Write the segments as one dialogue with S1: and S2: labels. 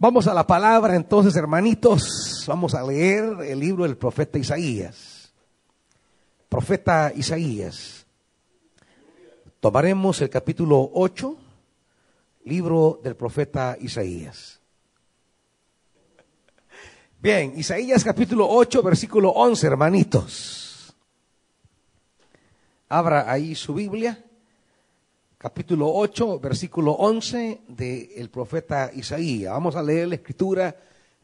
S1: Vamos a la palabra entonces, hermanitos. Vamos a leer el libro del profeta Isaías. Profeta Isaías. Tomaremos el capítulo 8, libro del profeta Isaías. Bien, Isaías capítulo 8, versículo 11, hermanitos. Abra ahí su Biblia capítulo 8, versículo 11 del profeta Isaías. Vamos a leer la escritura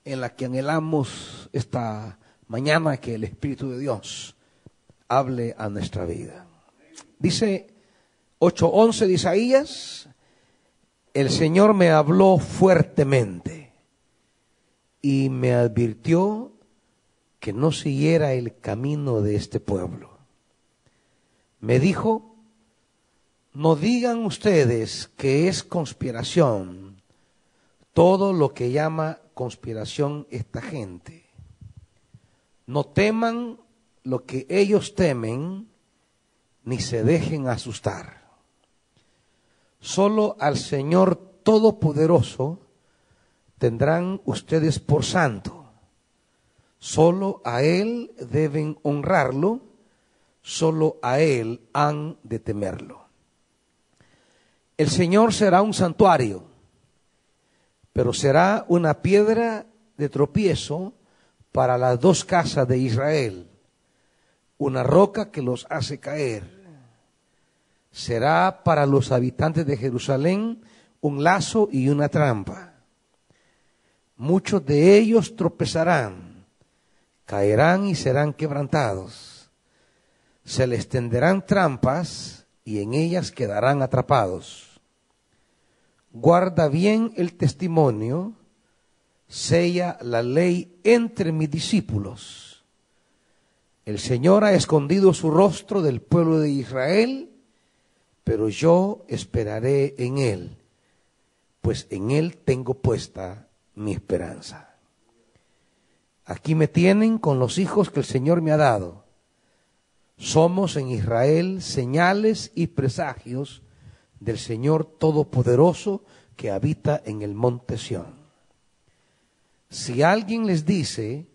S1: en la que anhelamos esta mañana que el Espíritu de Dios hable a nuestra vida. Dice 8.11 de Isaías, el Señor me habló fuertemente y me advirtió que no siguiera el camino de este pueblo. Me dijo, no digan ustedes que es conspiración todo lo que llama conspiración esta gente. No teman lo que ellos temen, ni se dejen asustar. Solo al Señor Todopoderoso tendrán ustedes por santo. Solo a Él deben honrarlo, solo a Él han de temerlo. El Señor será un santuario, pero será una piedra de tropiezo para las dos casas de Israel, una roca que los hace caer. Será para los habitantes de Jerusalén un lazo y una trampa. Muchos de ellos tropezarán, caerán y serán quebrantados. Se les tenderán trampas y en ellas quedarán atrapados. Guarda bien el testimonio, sella la ley entre mis discípulos. El Señor ha escondido su rostro del pueblo de Israel, pero yo esperaré en Él, pues en Él tengo puesta mi esperanza. Aquí me tienen con los hijos que el Señor me ha dado somos en Israel señales y presagios del Señor Todopoderoso que habita en el monte Sión. Si alguien les dice,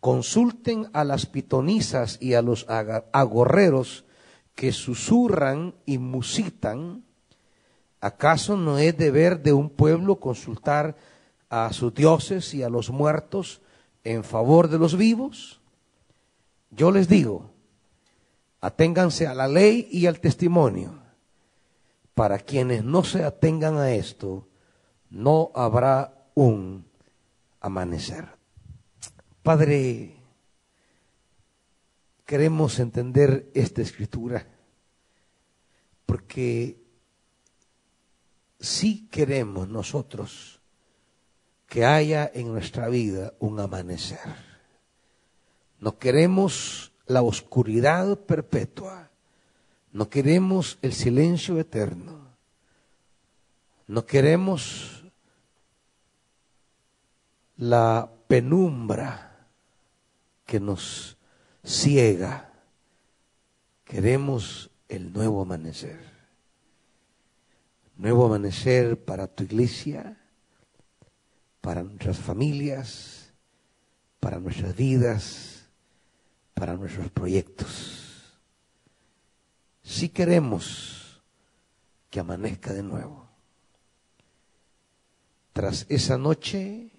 S1: consulten a las pitonisas y a los agorreros que susurran y musitan, ¿acaso no es deber de un pueblo consultar a sus dioses y a los muertos en favor de los vivos? Yo les digo, Aténganse a la ley y al testimonio. Para quienes no se atengan a esto, no habrá un amanecer. Padre, queremos entender esta escritura porque sí queremos nosotros que haya en nuestra vida un amanecer. No queremos la oscuridad perpetua. No queremos el silencio eterno. No queremos la penumbra que nos ciega. Queremos el nuevo amanecer. Nuevo amanecer para tu iglesia, para nuestras familias, para nuestras vidas para nuestros proyectos. Si queremos que amanezca de nuevo. Tras esa noche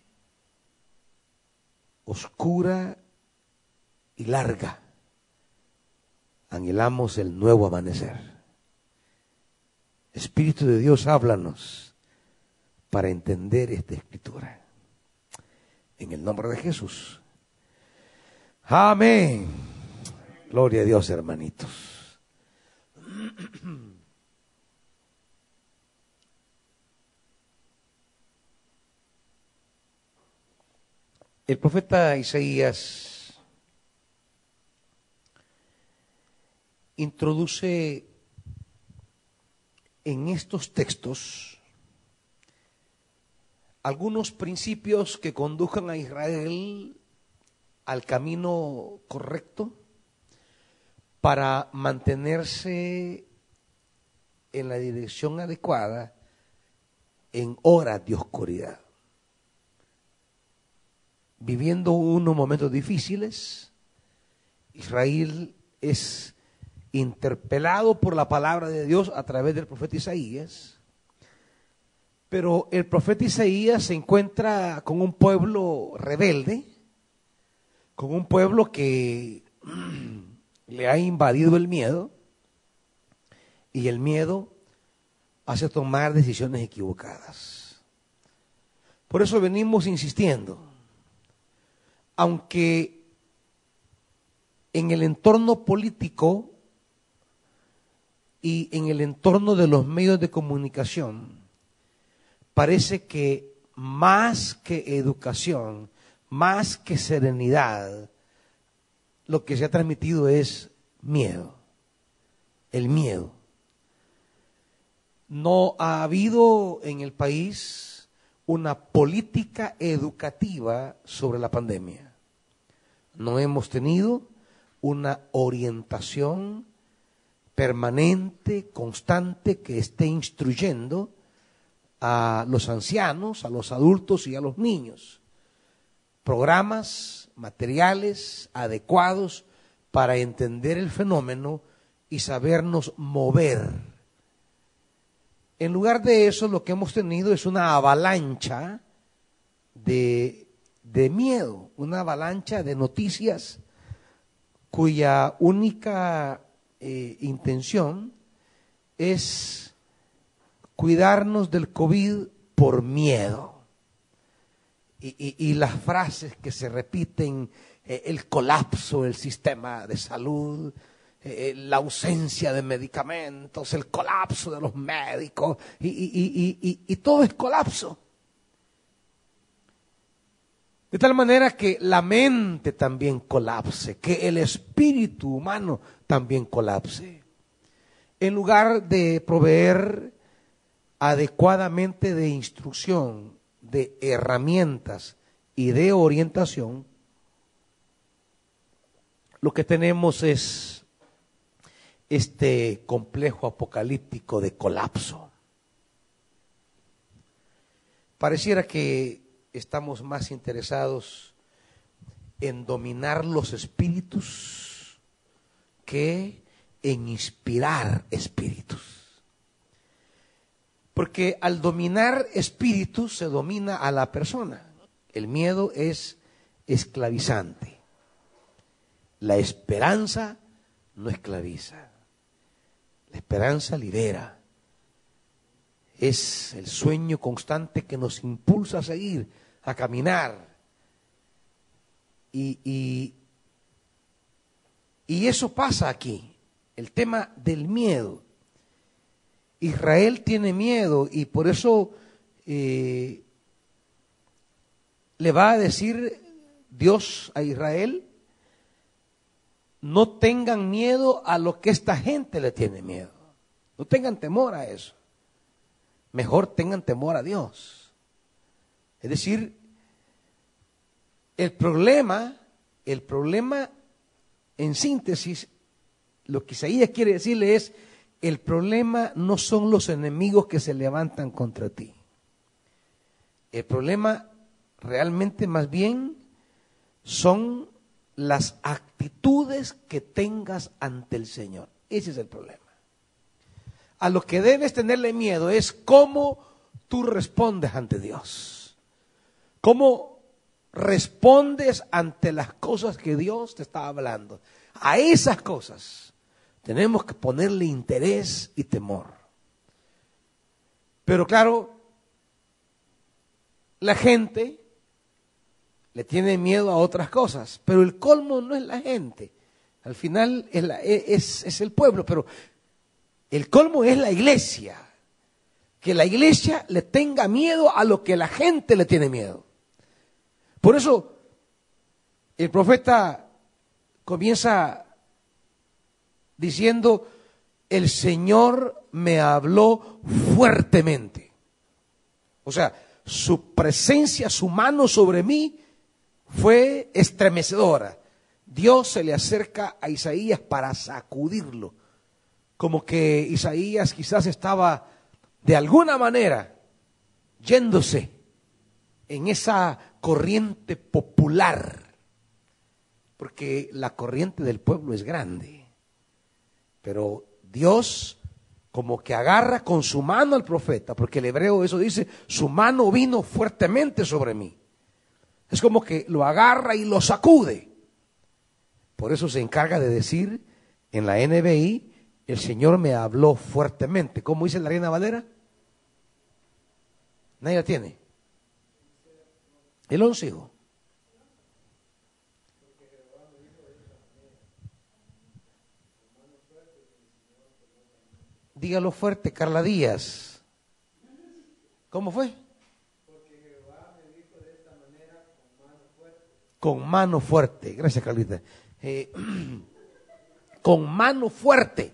S1: oscura y larga, anhelamos el nuevo amanecer. Espíritu de Dios, háblanos para entender esta escritura. En el nombre de Jesús. Amén. Gloria a Dios, hermanitos. El profeta Isaías introduce en estos textos algunos principios que condujan a Israel al camino correcto para mantenerse en la dirección adecuada en horas de oscuridad. viviendo unos momentos difíciles. Israel es interpelado por la palabra de Dios a través del profeta Isaías. Pero el profeta Isaías se encuentra con un pueblo rebelde, con un pueblo que le ha invadido el miedo y el miedo hace tomar decisiones equivocadas. Por eso venimos insistiendo, aunque en el entorno político y en el entorno de los medios de comunicación, parece que más que educación, más que serenidad, lo que se ha transmitido es miedo, el miedo. No ha habido en el país una política educativa sobre la pandemia. No hemos tenido una orientación permanente, constante, que esté instruyendo a los ancianos, a los adultos y a los niños. Programas, materiales adecuados para entender el fenómeno y sabernos mover. En lugar de eso, lo que hemos tenido es una avalancha de, de miedo, una avalancha de noticias cuya única eh, intención es cuidarnos del COVID por miedo. Y, las frases que se repiten, eh, el colapso del sistema de salud, eh, la ausencia de medicamentos, el colapso de los médicos, y todo es colapso. De tal manera que la mente también colapse, que el espíritu humano también colapse. En lugar de proveer adecuadamente de instrucción, de herramientas y de orientación, lo que tenemos es este complejo apocalíptico de colapso. Pareciera que estamos más interesados en dominar los espíritus que en inspirar espíritus. Porque al dominar espíritus se domina a la persona. El miedo es esclavizante. La esperanza no esclaviza. La esperanza libera. Es el sueño constante que nos impulsa a seguir a caminar. Y, y, eso pasa aquí, el tema del miedo. Israel tiene miedo y por eso eh, le va a decir Dios a Israel, no tengan miedo a lo que esta gente le tiene miedo. No tengan temor a eso. Mejor tengan temor a Dios. Es decir, el problema, el problema en síntesis, lo que Isaías quiere decirle es, el problema no son los enemigos que se levantan contra ti. El problema realmente más bien son las actitudes que tengas ante el Señor. Ese es el problema. A lo que debes tenerle miedo es cómo tú respondes ante Dios. ¿Cómo respondes ante las cosas que Dios te está hablando? A esas cosas tenemos que ponerle interés y temor. Pero claro, la gente le tiene miedo a otras cosas, pero el colmo no es la gente. Al final es, es el pueblo, pero el colmo es la iglesia. Que la iglesia le tenga miedo a lo que la gente le tiene miedo. Por eso el profeta comienza diciendo, el Señor me habló fuertemente. O sea, su presencia, su mano sobre mí fue estremecedora. Dios se le acerca a Isaías para sacudirlo, como que Isaías quizás estaba de alguna manera yéndose en esa corriente popular, porque la corriente del pueblo es grande, pero Dios como que agarra con su mano al profeta, porque el hebreo eso dice, su mano vino fuertemente sobre mí. Es como que lo agarra y lo sacude. Por eso se encarga de decir en la NBI, el Señor me habló fuertemente. ¿Cómo dice la Reina Valera? Nadie la tiene. El once, hijo. Dígalo fuerte, Carla Díaz. ¿Cómo fue? Con mano fuerte. Gracias, Carlita. Eh, con mano fuerte.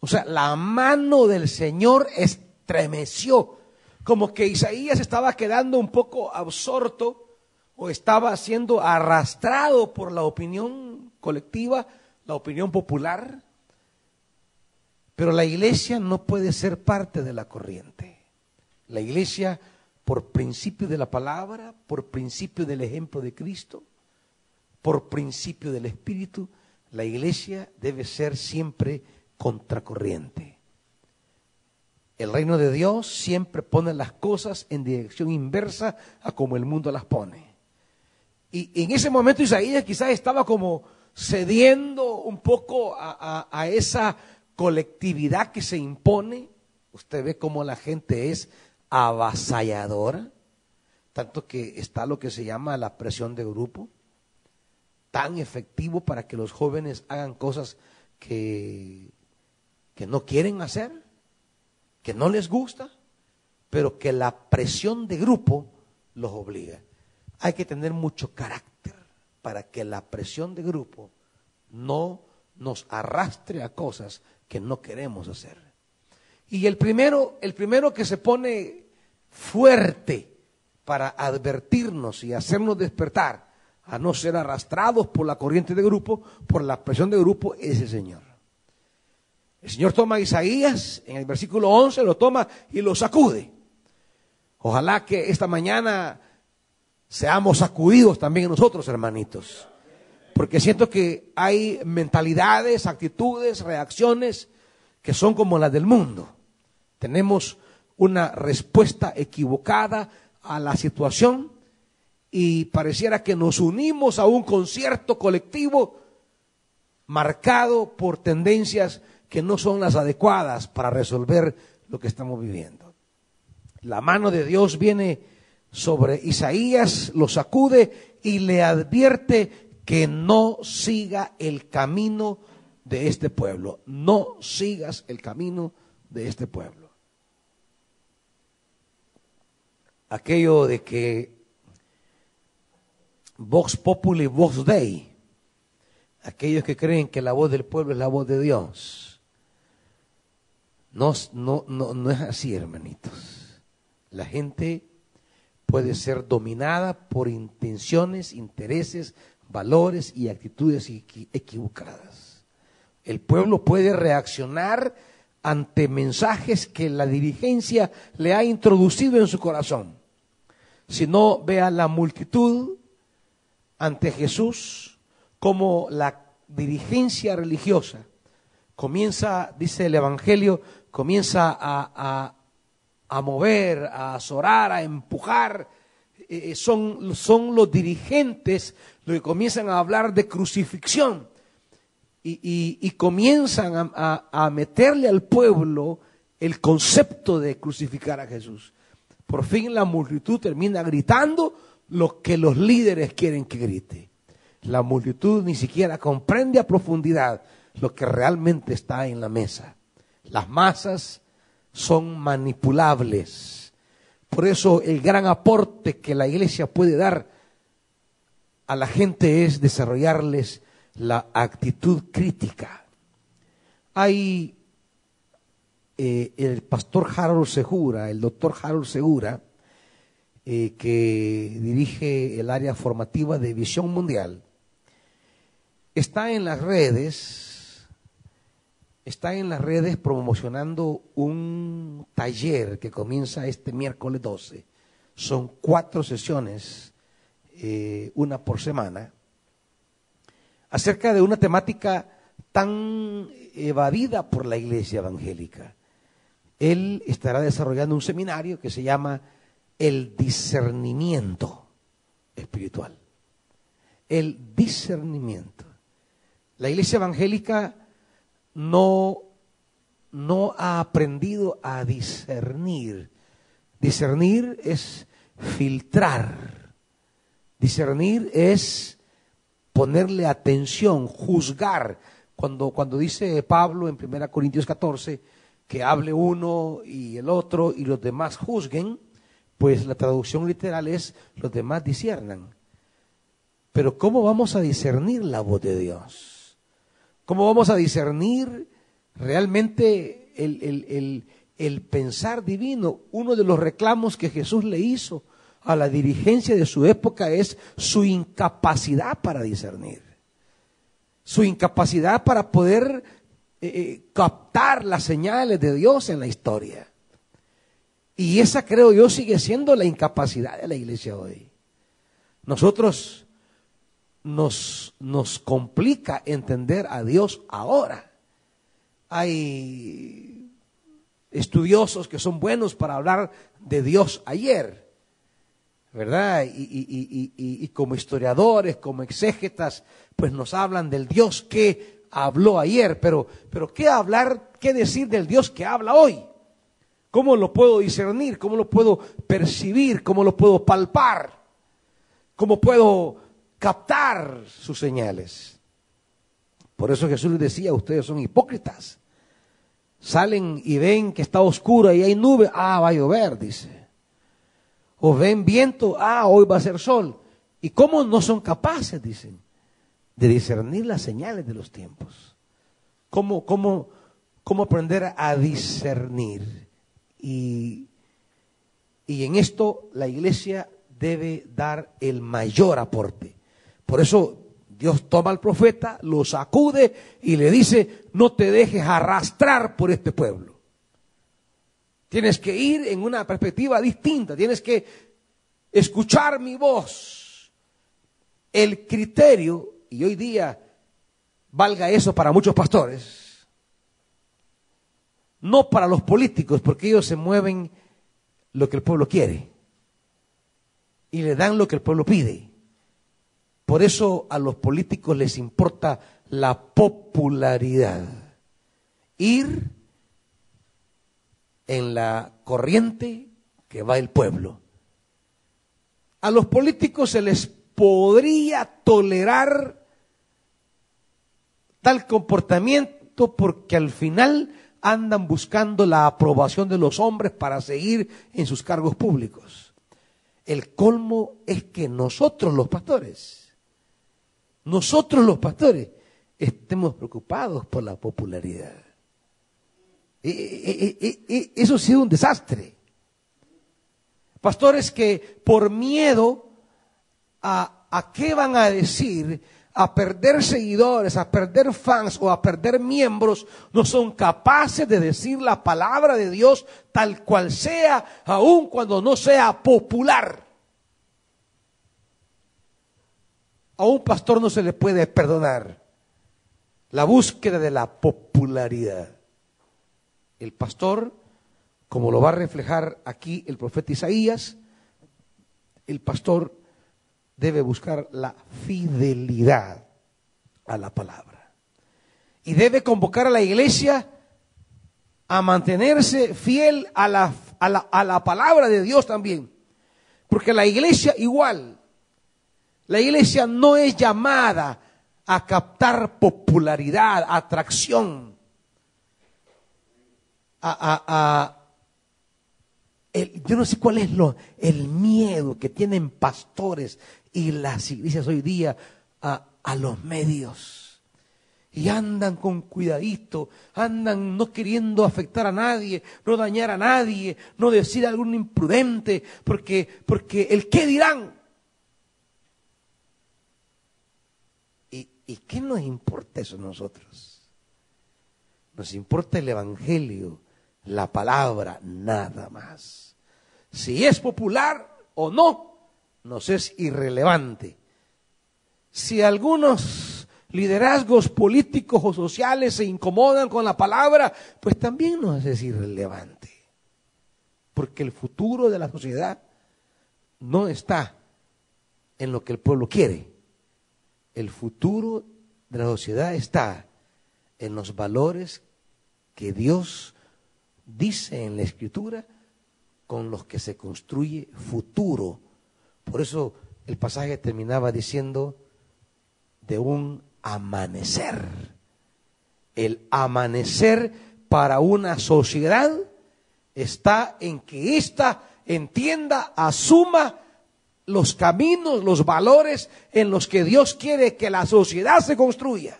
S1: O sea, la mano del Señor estremeció. Como que Isaías estaba quedando un poco absorto o estaba siendo arrastrado por la opinión colectiva, la opinión popular. Pero la iglesia no puede ser parte de la corriente. La iglesia, por principio de la palabra, por principio del ejemplo de Cristo, por principio del Espíritu, la iglesia debe ser siempre contracorriente. El reino de Dios siempre pone las cosas en dirección inversa a como el mundo las pone. Y en ese momento Isaías quizás estaba como cediendo un poco a, a esa colectividad que se impone. Usted ve cómo la gente es avasalladora, tanto que está lo que se llama la presión de grupo, tan efectivo para que los jóvenes hagan cosas que, que no quieren hacer, que no les gusta, pero que la presión de grupo los obliga. Hay que tener mucho carácter para que la presión de grupo no nos arrastre a cosas que no queremos hacer. Y el primero, el primero que se pone fuerte para advertirnos y hacernos despertar a no ser arrastrados por la corriente de grupo, por la presión de grupo, es el Señor. El Señor toma a Isaías, en el versículo 11 lo toma y lo sacude. Ojalá que esta mañana seamos sacudidos también nosotros, hermanitos porque siento que hay mentalidades, actitudes, reacciones que son como las del mundo. Tenemos una respuesta equivocada a la situación y pareciera que nos unimos a un concierto colectivo marcado por tendencias que no son las adecuadas para resolver lo que estamos viviendo. La mano de Dios viene sobre Isaías, lo sacude y le advierte que no siga el camino de este pueblo. No sigas el camino de este pueblo. Aquello de que Vox Populi, Vox Dei, aquellos que creen que la voz del pueblo es la voz de Dios. No, no, no, no es así, hermanitos. La gente puede ser dominada por intenciones, intereses, valores y actitudes equivocadas. El pueblo puede reaccionar ante mensajes que la dirigencia le ha introducido en su corazón. Si no, vea la multitud ante Jesús como la dirigencia religiosa comienza, dice el Evangelio, comienza a, a mover, a azorar, a empujar eh, eh, son, son los dirigentes los que comienzan a hablar de crucifixión y, comienzan a, a, meterle al pueblo el concepto de crucificar a Jesús. Por fin la multitud termina gritando lo que los líderes quieren que grite. La multitud ni siquiera comprende a profundidad lo que realmente está en la mesa. Las masas son manipulables por eso el gran aporte que la iglesia puede dar a la gente es desarrollarles la actitud crítica. Hay eh, el pastor Harold Segura, el doctor Harold Segura, eh, que dirige el área formativa de Visión Mundial, está en las redes está en las redes promocionando un taller que comienza este miércoles 12 son cuatro sesiones, eh, una por semana, acerca de una temática tan evadida por la iglesia evangélica. Él estará desarrollando un seminario que se llama el discernimiento espiritual. El discernimiento. La iglesia evangélica no, no ha aprendido a discernir. Discernir es filtrar. Discernir es ponerle atención, juzgar. Cuando, cuando dice Pablo en 1 Corintios 14 que hable uno y el otro y los demás juzguen, pues la traducción literal es los demás disciernan. Pero ¿cómo vamos a discernir la voz de Dios? ¿Cómo vamos a discernir realmente el, el pensar divino? Uno de los reclamos que Jesús le hizo a la dirigencia de su época es su incapacidad para discernir, su incapacidad para poder eh, eh, captar las señales de Dios en la historia. Y esa creo yo sigue siendo la incapacidad de la iglesia hoy. Nosotros nos, nos complica entender a Dios ahora. Hay estudiosos que son buenos para hablar de Dios ayer, ¿verdad? Y, y, como historiadores, como exégetas, pues nos hablan del Dios que habló ayer, pero, pero ¿qué hablar, qué decir del Dios que habla hoy? ¿Cómo lo puedo discernir? ¿Cómo lo puedo percibir? ¿Cómo lo puedo palpar? ¿Cómo puedo captar sus señales? Por eso Jesús les decía, ustedes son hipócritas. Salen y ven que está oscuro y hay nube, ah, va a llover, dice. O ven viento, ah, hoy va a ser sol. ¿Y cómo no son capaces, dicen, de discernir las señales de los tiempos? ¿Cómo, cómo, cómo aprender a discernir? Y, en esto la iglesia debe dar el mayor aporte. Por eso Dios toma al profeta, lo sacude y le dice, no te dejes arrastrar por este pueblo. Tienes que ir en una perspectiva distinta, tienes que escuchar mi voz. El criterio, y hoy día valga eso para muchos pastores, no para los políticos, porque ellos se mueven lo que el pueblo quiere y le dan lo que el pueblo pide. Por eso a los políticos les importa la popularidad. Ir en la corriente que va el pueblo. A los políticos se les podría tolerar tal comportamiento porque al final andan buscando la aprobación de los hombres para seguir en sus cargos públicos. El colmo es que nosotros los pastores, nosotros los pastores, estemos preocupados por la popularidad. E, e, e, eso ha sido un desastre. Pastores que por miedo a, a qué van a decir, a perder seguidores, a perder fans o a perder miembros, no son capaces de decir la palabra de Dios tal cual sea, aun cuando no sea popular. A un pastor no se le puede perdonar la búsqueda de la popularidad. El pastor, como lo va a reflejar aquí el profeta Isaías, el pastor debe buscar la fidelidad a la palabra. Y debe convocar a la iglesia a mantenerse fiel a la, a la, a la palabra de Dios también. Porque la iglesia igual, la iglesia no es llamada a captar popularidad, atracción, a, a, a yo no sé cuál es lo, el miedo que tienen pastores y las iglesias hoy día a, a los medios. Y andan con cuidadito, andan no queriendo afectar a nadie, no dañar a nadie, no decir algún imprudente, porque, porque el qué dirán. ¿Y, ¿Y qué nos importa eso a nosotros? Nos importa el Evangelio, la palabra, nada más. Si es popular, o no, nos es irrelevante. Si algunos liderazgos políticos o sociales se incomodan con la palabra, pues también nos es irrelevante. Porque el futuro de la sociedad no está en lo que el pueblo quiere. El futuro de la sociedad está en los valores que Dios dice en la Escritura con los que se construye futuro. Por eso el pasaje terminaba diciendo de un amanecer. El amanecer para una sociedad está en que ésta entienda, asuma los caminos, los valores en los que Dios quiere que la sociedad se construya.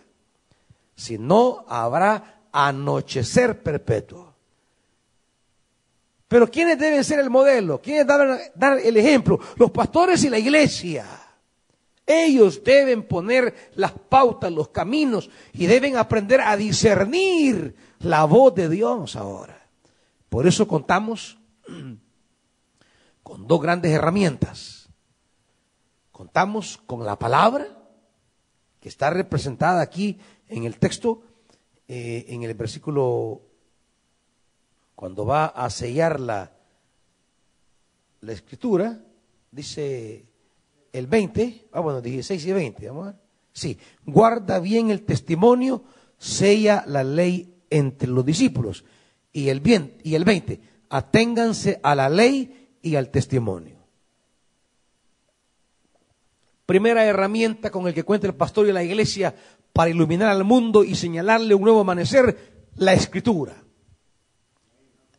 S1: Si no, habrá anochecer perpetuo. Pero ¿quiénes deben ser el modelo? ¿Quiénes deben dar el ejemplo? Los pastores y la iglesia. Ellos deben poner las pautas, los caminos y deben aprender a discernir la voz de Dios ahora. Por eso contamos con dos grandes herramientas. Contamos con la palabra, que está representada aquí en el texto, eh, en el versículo, cuando va a sellar la, la escritura, dice el 20, ah bueno, 16 y 20, vamos a ver. Sí, guarda bien el testimonio, sella la ley entre los discípulos. Y el, bien, y el 20, aténganse a la ley y al testimonio. Primera herramienta con el que cuenta el pastor y la iglesia para iluminar al mundo y señalarle un nuevo amanecer, la escritura,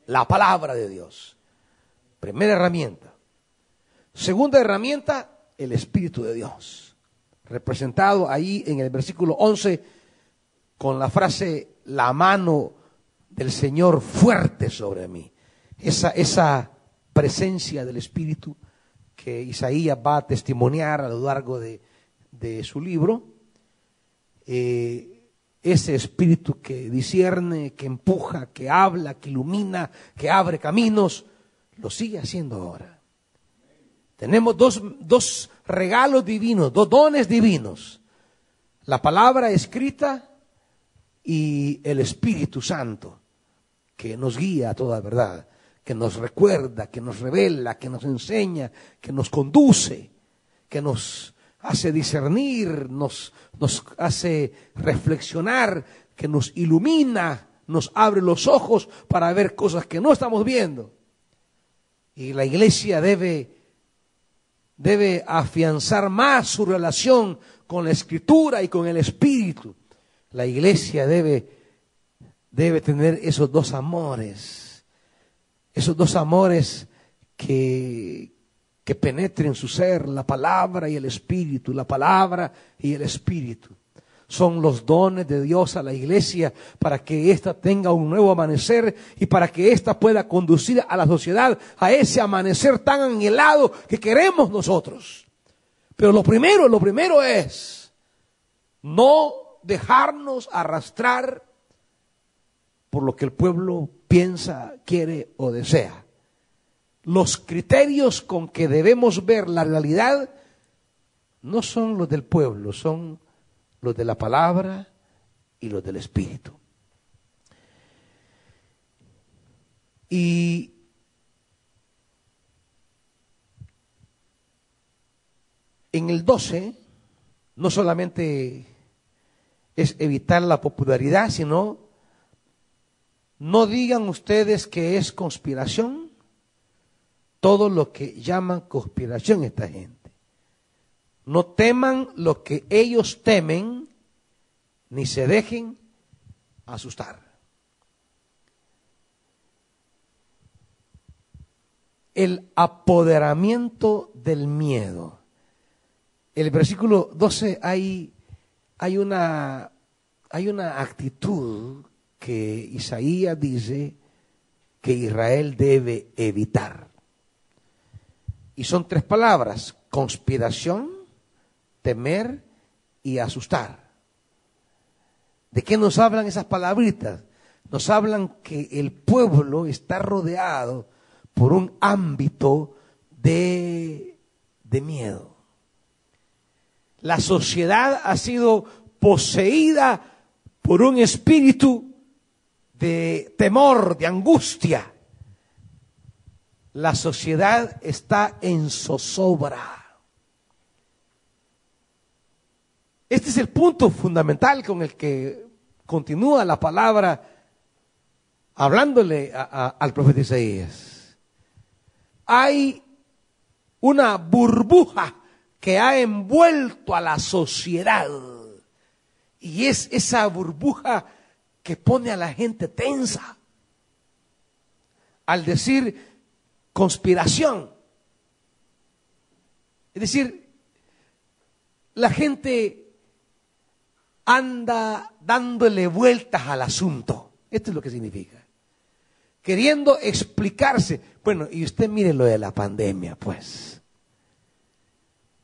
S1: la palabra de Dios. Primera herramienta. Segunda herramienta, el Espíritu de Dios, representado ahí en el versículo 11 con la frase, la mano del Señor fuerte sobre mí. Esa, esa presencia del Espíritu que Isaías va a testimoniar a lo largo de, su libro, eh, ese espíritu que discierne, que empuja, que habla, que ilumina, que abre caminos, lo sigue haciendo ahora. Tenemos dos, dos regalos divinos, dos dones divinos. La palabra escrita y el Espíritu Santo, que nos guía a toda verdad que nos recuerda, que nos revela, que nos enseña, que nos conduce, que nos hace discernir, nos, nos hace reflexionar, que nos ilumina, nos abre los ojos para ver cosas que no estamos viendo. Y la iglesia debe, debe afianzar más su relación con la escritura y con el espíritu. La iglesia debe, debe tener esos dos amores esos dos amores que, que penetren su ser, la palabra y el espíritu, la palabra y el espíritu. Son los dones de Dios a la iglesia para que ésta tenga un nuevo amanecer y para que ésta pueda conducir a la sociedad a ese amanecer tan anhelado que queremos nosotros. Pero lo primero, lo primero es no dejarnos arrastrar por lo que el pueblo piensa, quiere o desea. Los criterios con que debemos ver la realidad no son los del pueblo, son los de la palabra y los del Espíritu. Y en el 12 no solamente es evitar la popularidad, sino no digan ustedes que es conspiración todo lo que llaman conspiración esta gente. No teman lo que ellos temen, ni se dejen asustar. El apoderamiento del miedo. El versículo 12 hay, hay, una, hay una actitud que Isaías dice que Israel debe evitar. Y son tres palabras, conspiración, temer y asustar. ¿De qué nos hablan esas palabritas? Nos hablan que el pueblo está rodeado por un ámbito de, de miedo. La sociedad ha sido poseída por un espíritu de temor, de angustia. La sociedad está en zozobra. Este es el punto fundamental con el que continúa la palabra hablándole al profeta Isaías. Hay una burbuja que ha envuelto a la sociedad. Y es esa burbuja que pone a la gente tensa. Al decir conspiración. Es decir, la gente anda dándole vueltas al asunto. Esto es lo que significa. Queriendo explicarse. Bueno, y usted mire lo de la pandemia, pues.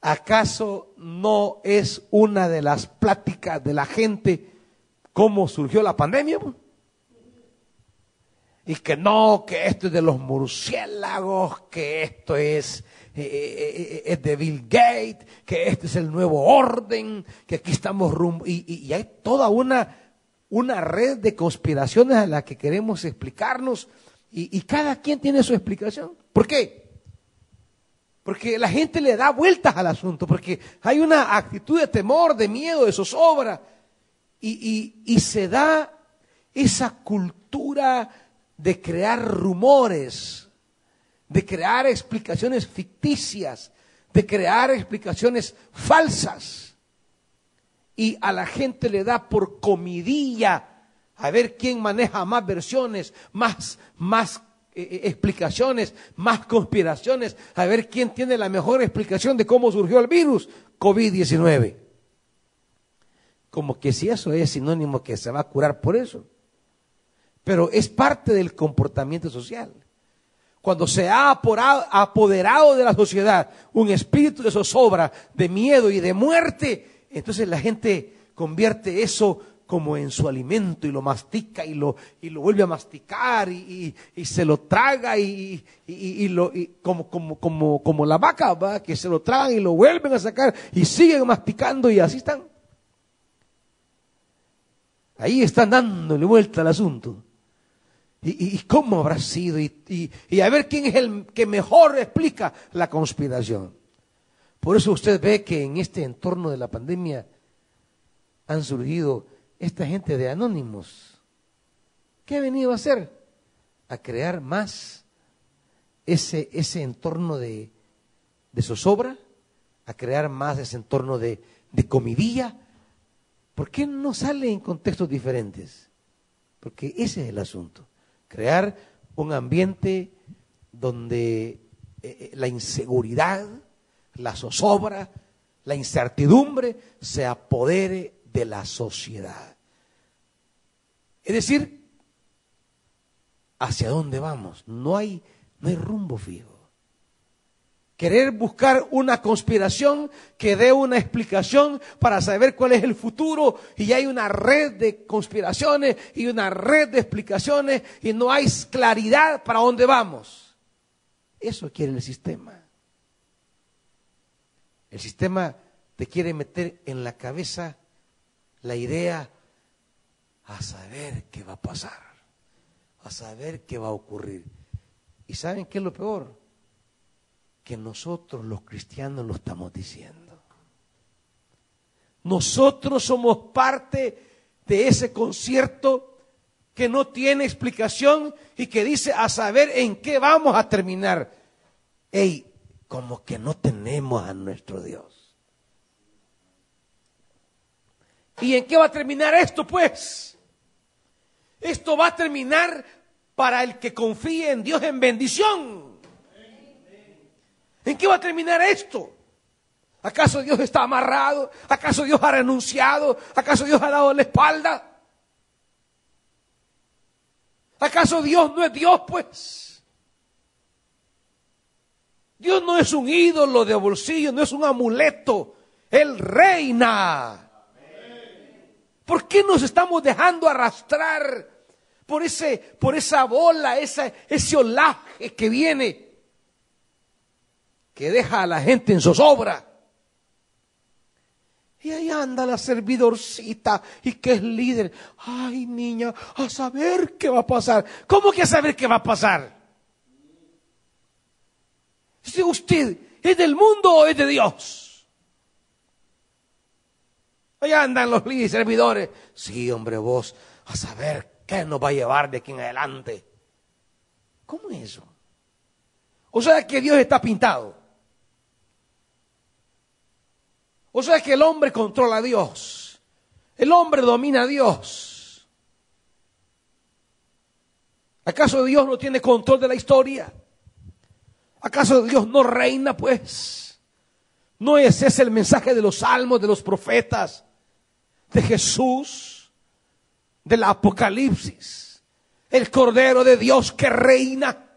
S1: ¿Acaso no es una de las pláticas de la gente cómo surgió la pandemia? Y que no, que esto es de los murciélagos, que esto es eh, eh, eh, es de Bill Gates, que este es el nuevo orden, que aquí estamos rumbo. Y, hay toda una, una red de conspiraciones a la que queremos explicarnos y, y cada quien tiene su explicación. ¿Por qué? Porque la gente le da vueltas al asunto, porque hay una actitud de temor, de miedo, de zozobra, y, se da esa cultura de crear rumores, de crear explicaciones ficticias, de crear explicaciones falsas. Y a la gente le da por comidilla a ver quién maneja más versiones, más, más eh, eh, explicaciones, más conspiraciones, a ver quién tiene la mejor explicación de cómo surgió el virus COVID-19. Como que si eso es sinónimo que se va a curar por eso. Pero es parte del comportamiento social cuando se ha apoderado de la sociedad un espíritu de zozobra, de miedo y de muerte, entonces la gente convierte eso como en su alimento y lo mastica y lo, y lo vuelve a masticar y, se lo traga y, lo, como, como, como, como la vaca, ¿va? que se lo tragan y lo vuelven a sacar y siguen masticando y así están. Ahí están dándole vuelta al asunto. ¿Y, cómo habrá sido? Y, a ver quién es el que mejor explica la conspiración. Por eso usted ve que en este entorno de la pandemia han surgido esta gente de anónimos. ¿Qué ha venido a hacer? A crear más ese, ese entorno de, de zozobra, a crear más ese entorno de, de comidilla. ¿Por qué no sale en contextos diferentes? Porque ese es el asunto crear un ambiente donde eh, eh, la inseguridad, la zozobra, la incertidumbre se apodere de la sociedad. Es decir, ¿hacia dónde vamos? No hay, no hay rumbo fijo querer buscar una conspiración que dé una explicación para saber cuál es el futuro y hay una red de conspiraciones y una red de explicaciones y no hay claridad para dónde vamos. Eso quiere el sistema. El sistema te quiere meter en la cabeza la idea a saber qué va a pasar, a saber qué va a ocurrir. ¿Y saben qué es lo peor? Que nosotros los cristianos lo estamos diciendo. Nosotros somos parte de ese concierto que no tiene explicación y que dice a saber en qué vamos a terminar. Ey, como que no tenemos a nuestro Dios. ¿Y en qué va a terminar esto, pues? Esto va a terminar para el que confíe en Dios en bendición. ¿En qué va a terminar esto? ¿Acaso Dios está amarrado? ¿Acaso Dios ha renunciado? ¿Acaso Dios ha dado la espalda? ¿Acaso Dios no es Dios, pues? Dios no es un ídolo de bolsillo, no es un amuleto. Él reina. ¿Por qué nos estamos dejando arrastrar por, ese, por esa bola, esa, ese olaje que viene? Que deja a la gente en zozobra. Y ahí anda la servidorcita y que es líder. Ay, niña, a saber qué va a pasar. ¿Cómo que a saber qué va a pasar? Si usted es del mundo o es de Dios. Ahí andan los líderes servidores. Sí, hombre, vos, a saber qué nos va a llevar de aquí en adelante. ¿Cómo es eso? O sea que Dios está pintado. O sea que el hombre controla a Dios. El hombre domina a Dios. ¿Acaso Dios no tiene control de la historia? ¿Acaso Dios no reina, pues? ¿No es ese el mensaje de los salmos, de los profetas, de Jesús, del Apocalipsis? El Cordero de Dios que reina.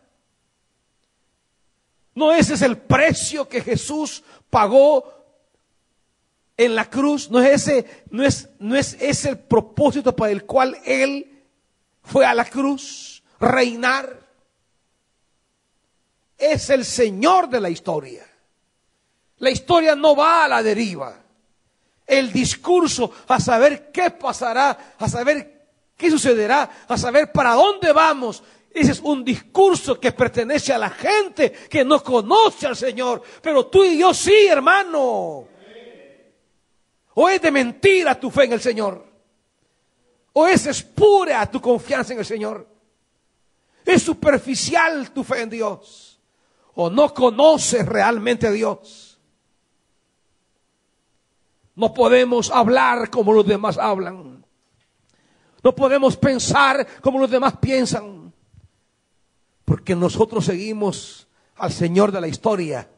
S1: ¿No ese es el precio que Jesús pagó en la cruz? ¿No es ese, no es, no es ese el propósito para el cual Él fue a la cruz? Reinar. Es el Señor de la historia. La historia no va a la deriva. El discurso a saber qué pasará, a saber qué sucederá, a saber para dónde vamos, ese es un discurso que pertenece a la gente que no conoce al Señor. Pero tú y yo sí, hermano. O es de mentira tu fe en el Señor. O es espura tu confianza en el Señor. Es superficial tu fe en Dios. O no conoces realmente a Dios. No podemos hablar como los demás hablan. No podemos pensar como los demás piensan. Porque nosotros seguimos al Señor de la historia,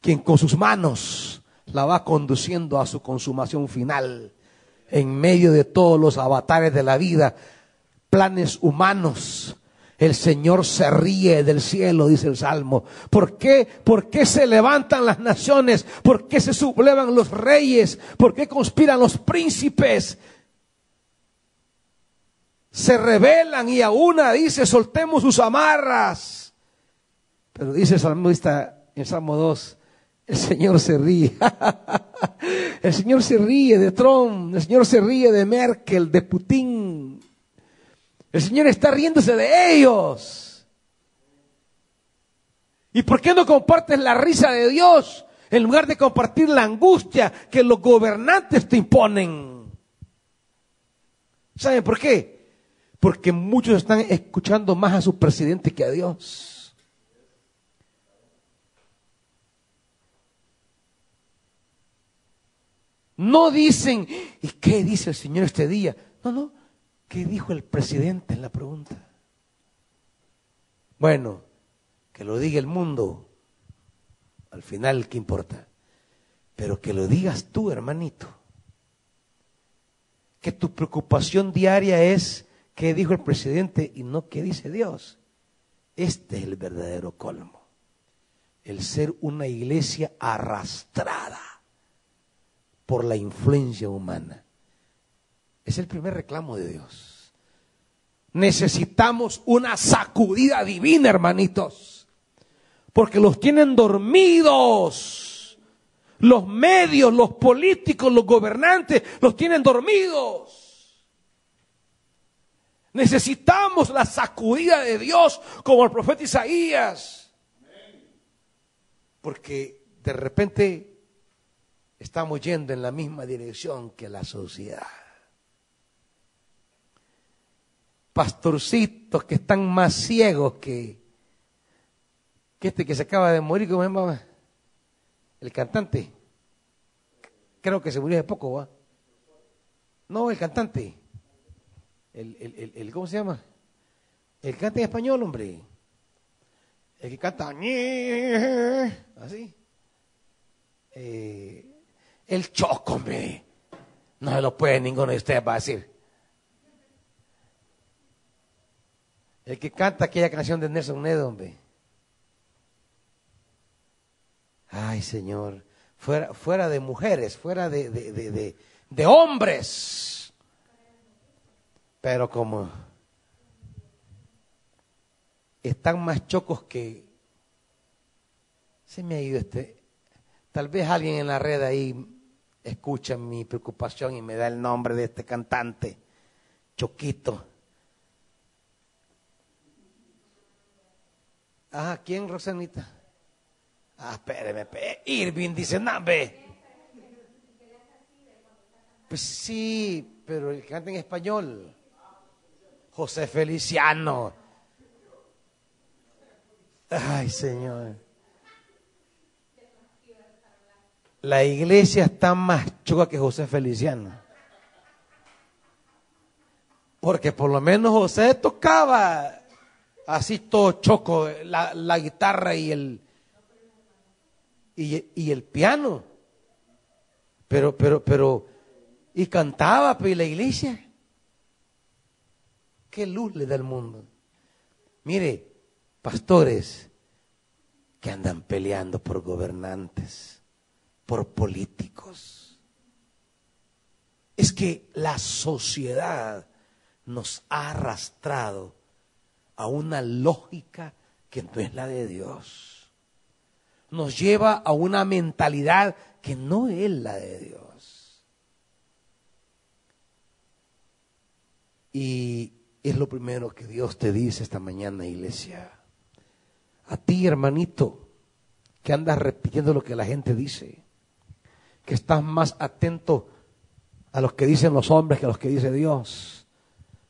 S1: quien con sus manos la va conduciendo a su consumación final, en medio de todos los avatares de la vida, planes humanos. El Señor se ríe del cielo, dice el Salmo. ¿Por qué? ¿Por qué se levantan las naciones? ¿Por qué se sublevan los reyes? ¿Por qué conspiran los príncipes? se rebelan y a una dice, soltemos sus amarras. Pero dice el salmista en Salmo 2, el Señor se ríe. el Señor se ríe de Trump, el Señor se ríe de Merkel, de Putin. El Señor está riéndose de ellos. ¿Y por qué no compartes la risa de Dios en lugar de compartir la angustia que los gobernantes te imponen? ¿Saben por qué? Porque muchos están escuchando más a su presidente que a Dios. No dicen, ¿y qué dice el Señor este día? No, no, ¿qué dijo el presidente en la pregunta? Bueno, que lo diga el mundo, al final, ¿qué importa? Pero que lo digas tú, hermanito. Que tu preocupación diaria es qué dijo el presidente y no qué dice Dios. Este es el verdadero colmo. El ser una iglesia arrastrada por la influencia humana. Es el primer reclamo de Dios. Necesitamos una sacudida divina, hermanitos. Porque los tienen dormidos. Los medios, los políticos, los gobernantes, los tienen dormidos. Necesitamos la sacudida de Dios como el profeta Isaías. Porque de repente estamos yendo en la misma dirección que la sociedad. Pastorcitos que están más ciegos que, que este que se acaba de morir, ¿cómo se llama? El cantante. Creo que se murió hace poco, ¿va? No, el cantante el, el, el, ¿cómo se llama? El que canta en español, hombre. El que canta así. Eh, el choco, hombre. No se lo puede ninguno de ustedes va a decir. El que canta aquella canción de Nelson Nedo, hombre. Ay, Señor. Fuera, fuera de mujeres, fuera de, de, de, de hombres pero como están más chocos que Se me ha ido este. Tal vez alguien en la red ahí escucha mi preocupación y me da el nombre de este cantante, Choquito. Ah, ¿quién, Rosanita? Ah, espéreme, Irving dice, no, ve. Pues sí, pero el canta en español. José Feliciano. Ay, Señor. La iglesia está más chuga que José Feliciano. Porque por lo menos José tocaba así todo choco, la, guitarra y el, y, el piano. Pero, pero, pero, y cantaba, pero ¿y la iglesia? ¿Qué luz le da al mundo? Mire, pastores que andan peleando por gobernantes, por políticos. Es que la sociedad nos ha arrastrado a una lógica que no es la de Dios. Nos lleva a una mentalidad que no es la de Dios. Y es lo primero que Dios te dice esta mañana, iglesia. A ti, hermanito, que andas repitiendo lo que la gente dice, que estás más atento a lo que dicen los hombres que a los que dice Dios.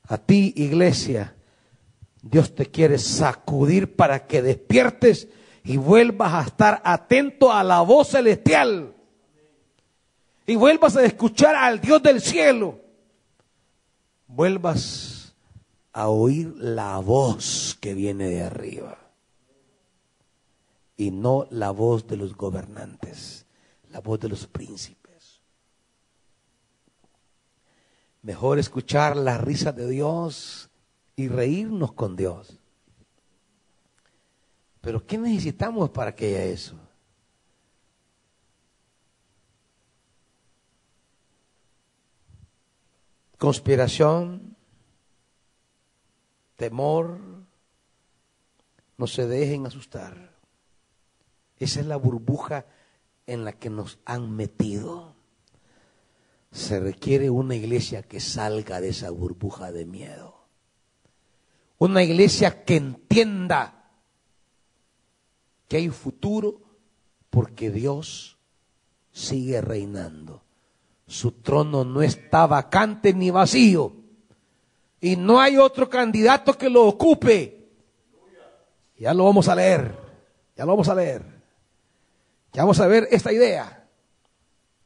S1: A ti, iglesia, Dios te quiere sacudir para que despiertes y vuelvas a estar atento a la voz celestial. Y vuelvas a escuchar al Dios del cielo. Vuelvas a oír la voz que viene de arriba. Y no la voz de los gobernantes, la voz de los príncipes. Mejor escuchar la risa de Dios y reírnos con Dios. Pero ¿qué necesitamos para que haya eso? Conspiración, temor, no se dejen asustar. Esa es la burbuja en la que nos han metido. Se requiere una iglesia que salga de esa burbuja de miedo. Una iglesia que entienda que hay futuro porque Dios sigue reinando. Su trono no está vacante ni vacío. Y no hay otro candidato que lo ocupe. Ya lo vamos a leer. Ya lo vamos a leer. Ya vamos a ver esta idea.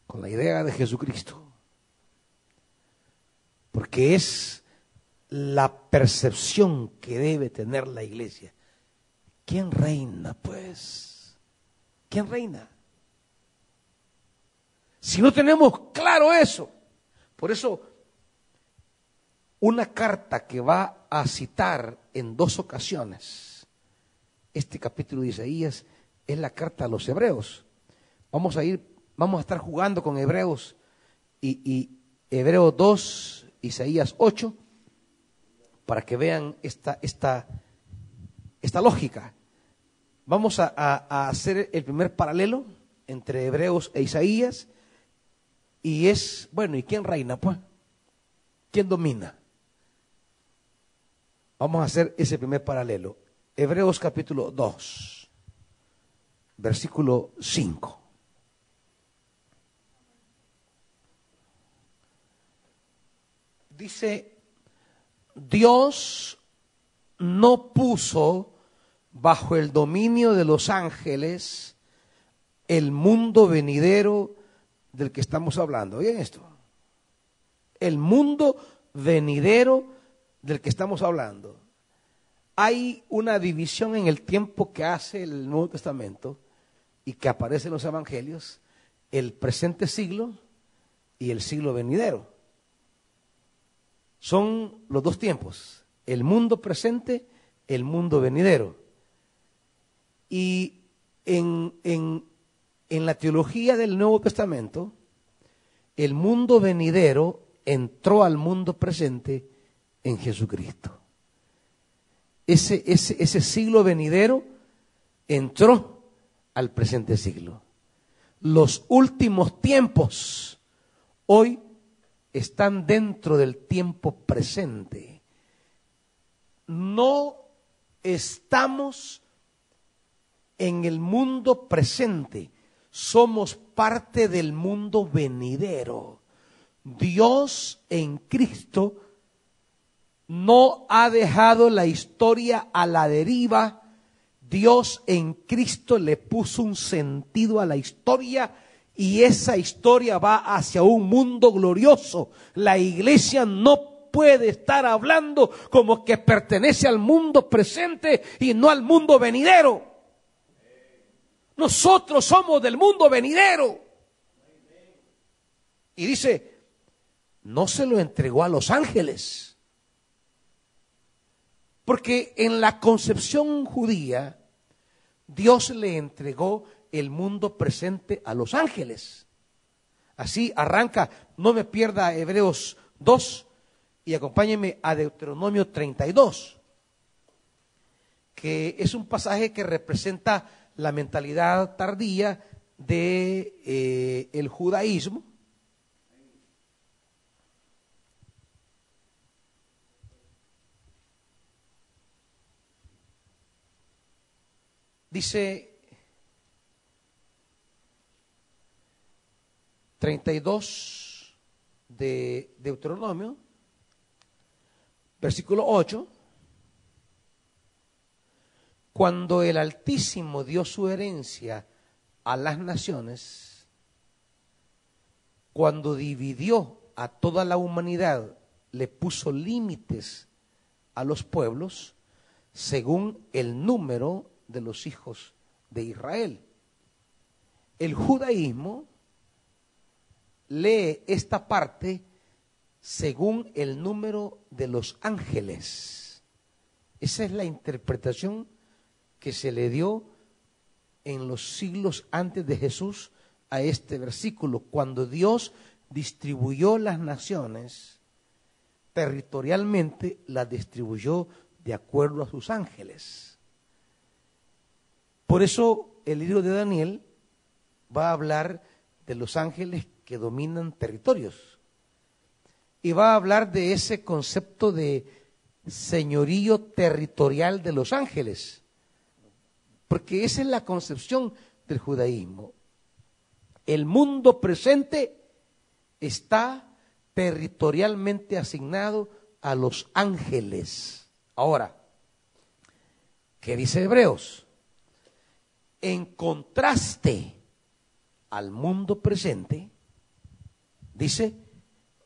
S1: Con la idea de Jesucristo. Porque es la percepción que debe tener la iglesia. ¿Quién reina, pues? ¿Quién reina? Si no tenemos claro eso, por eso una carta que va a citar en dos ocasiones este capítulo de Isaías es la carta a los hebreos. Vamos a ir, vamos a estar jugando con hebreos y, y Hebreos 2, Isaías 8 para que vean esta, esta, esta lógica. Vamos a, a, hacer el primer paralelo entre Hebreos e Isaías y es, bueno, ¿y quién reina? Pues, ¿quién domina? Vamos a hacer ese primer paralelo. Hebreos capítulo 2, versículo 5. Dice Dios no puso bajo el dominio de los ángeles el mundo venidero del que estamos hablando. Oigan esto. El mundo venidero del que estamos hablando. Hay una división en el tiempo que hace el Nuevo Testamento y que aparece en los evangelios, el presente siglo y el siglo venidero. Son los dos tiempos, el mundo presente, el mundo venidero. Y en, en, en la teología del Nuevo Testamento, el mundo venidero entró al mundo presente en Jesucristo. Ese, ese, ese siglo venidero entró al presente siglo. Los últimos tiempos hoy están dentro del tiempo presente. No estamos en el mundo presente, somos parte del mundo venidero. Dios en Cristo no ha dejado la historia a la deriva. Dios en Cristo le puso un sentido a la historia y esa historia va hacia un mundo glorioso. La iglesia no puede estar hablando como que pertenece al mundo presente y no al mundo venidero. Nosotros somos del mundo venidero. Y dice, no se lo entregó a los ángeles. Porque en la concepción judía, Dios le entregó el mundo presente a los ángeles. Así arranca, no me pierda Hebreos 2 y acompáñeme a Deuteronomio 32, que es un pasaje que representa la mentalidad tardía de eh, el judaísmo Dice 32 de Deuteronomio, versículo 8, cuando el Altísimo dio su herencia a las naciones, cuando dividió a toda la humanidad, le puso límites a los pueblos según el número de los hijos de Israel. El judaísmo lee esta parte según el número de los ángeles. Esa es la interpretación que se le dio en los siglos antes de Jesús a este versículo, cuando Dios distribuyó las naciones, territorialmente las distribuyó de acuerdo a sus ángeles. Por eso el libro de Daniel va a hablar de los ángeles que dominan territorios. Y va a hablar de ese concepto de señorío territorial de los ángeles. Porque esa es la concepción del judaísmo. El mundo presente está territorialmente asignado a los ángeles. Ahora, ¿qué dice Hebreos? En contraste al mundo presente, dice,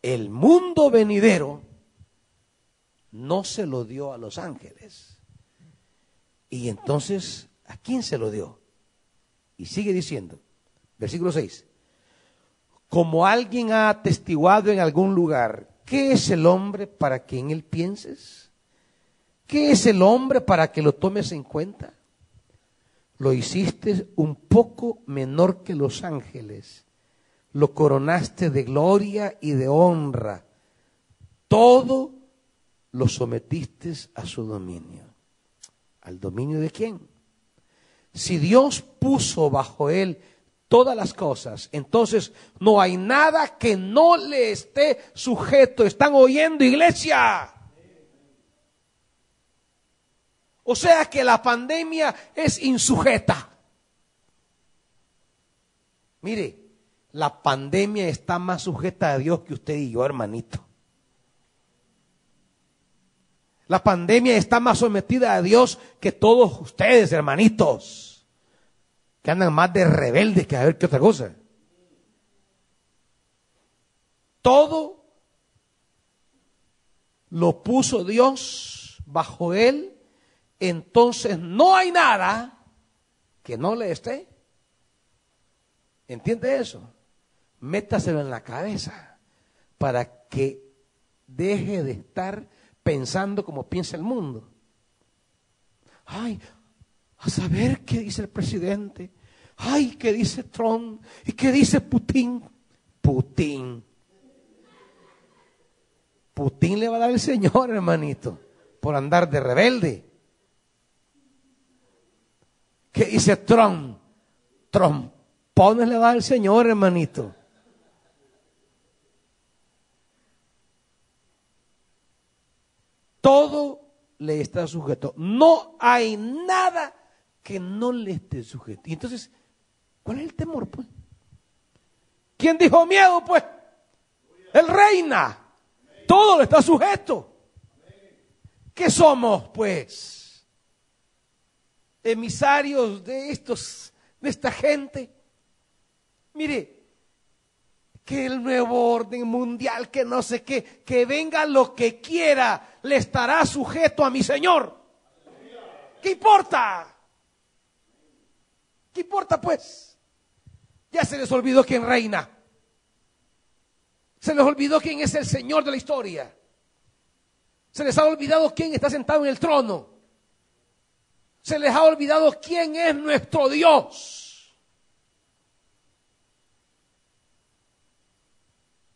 S1: el mundo venidero no se lo dio a los ángeles. Y entonces, ¿a quién se lo dio? Y sigue diciendo, versículo 6, como alguien ha atestiguado en algún lugar, ¿qué es el hombre para que en él pienses? ¿Qué es el hombre para que lo tomes en cuenta? Lo hiciste un poco menor que los ángeles, lo coronaste de gloria y de honra, todo lo sometiste a su dominio. ¿Al dominio de quién? Si Dios puso bajo él todas las cosas, entonces no hay nada que no le esté sujeto. ¿Están oyendo, iglesia? O sea que la pandemia es insujeta. Mire, la pandemia está más sujeta a Dios que usted y yo, hermanito. La pandemia está más sometida a Dios que todos ustedes, hermanitos, que andan más de rebeldes que a ver qué otra cosa. Todo lo puso Dios bajo él entonces no hay nada que no le esté. ¿Entiende eso? Métaselo en la cabeza para que deje de estar pensando como piensa el mundo. Ay, a saber qué dice el presidente. Ay, qué dice Trump. ¿Y qué dice Putin? Putin. Putin le va a dar el Señor, hermanito, por andar de rebelde. ¿Qué dice Trump? trompones le va al Señor, hermanito. Todo le está sujeto. No hay nada que no le esté sujeto. Y entonces, ¿cuál es el temor, pues? ¿Quién dijo miedo, pues? El reina. Todo le está sujeto. ¿Qué somos, pues? Emisarios de estos, de esta gente. Mire, que el nuevo orden mundial, que no sé qué, que venga lo que quiera, le estará sujeto a mi Señor. ¿Qué importa? ¿Qué importa pues? Ya se les olvidó quién reina. Se les olvidó quién es el Señor de la historia. Se les ha olvidado quién está sentado en el trono. Se les ha olvidado quién es nuestro Dios.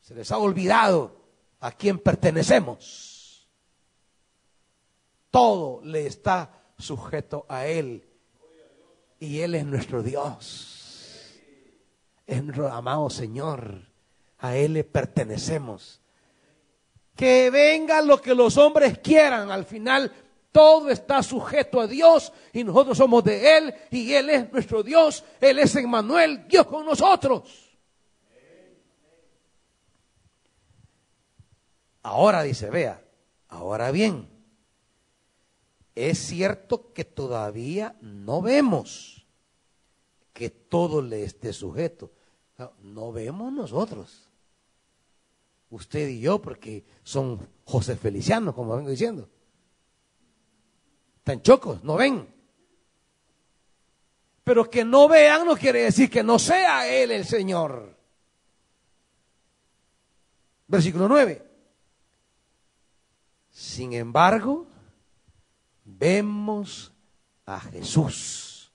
S1: Se les ha olvidado a quién pertenecemos. Todo le está sujeto a Él. Y Él es nuestro Dios. Es nuestro amado Señor. A Él le pertenecemos. Que venga lo que los hombres quieran. Al final todo está sujeto a Dios y nosotros somos de Él y Él es nuestro Dios. Él es Emmanuel, Dios con nosotros. Ahora dice, vea, ahora bien, es cierto que todavía no vemos que todo le esté sujeto. No, vemos nosotros. Usted y yo, porque son José Felicianos, como vengo diciendo. Están chocos, no ven. Pero que no vean no quiere decir que no sea Él el Señor. Versículo 9. Sin embargo, vemos a Jesús,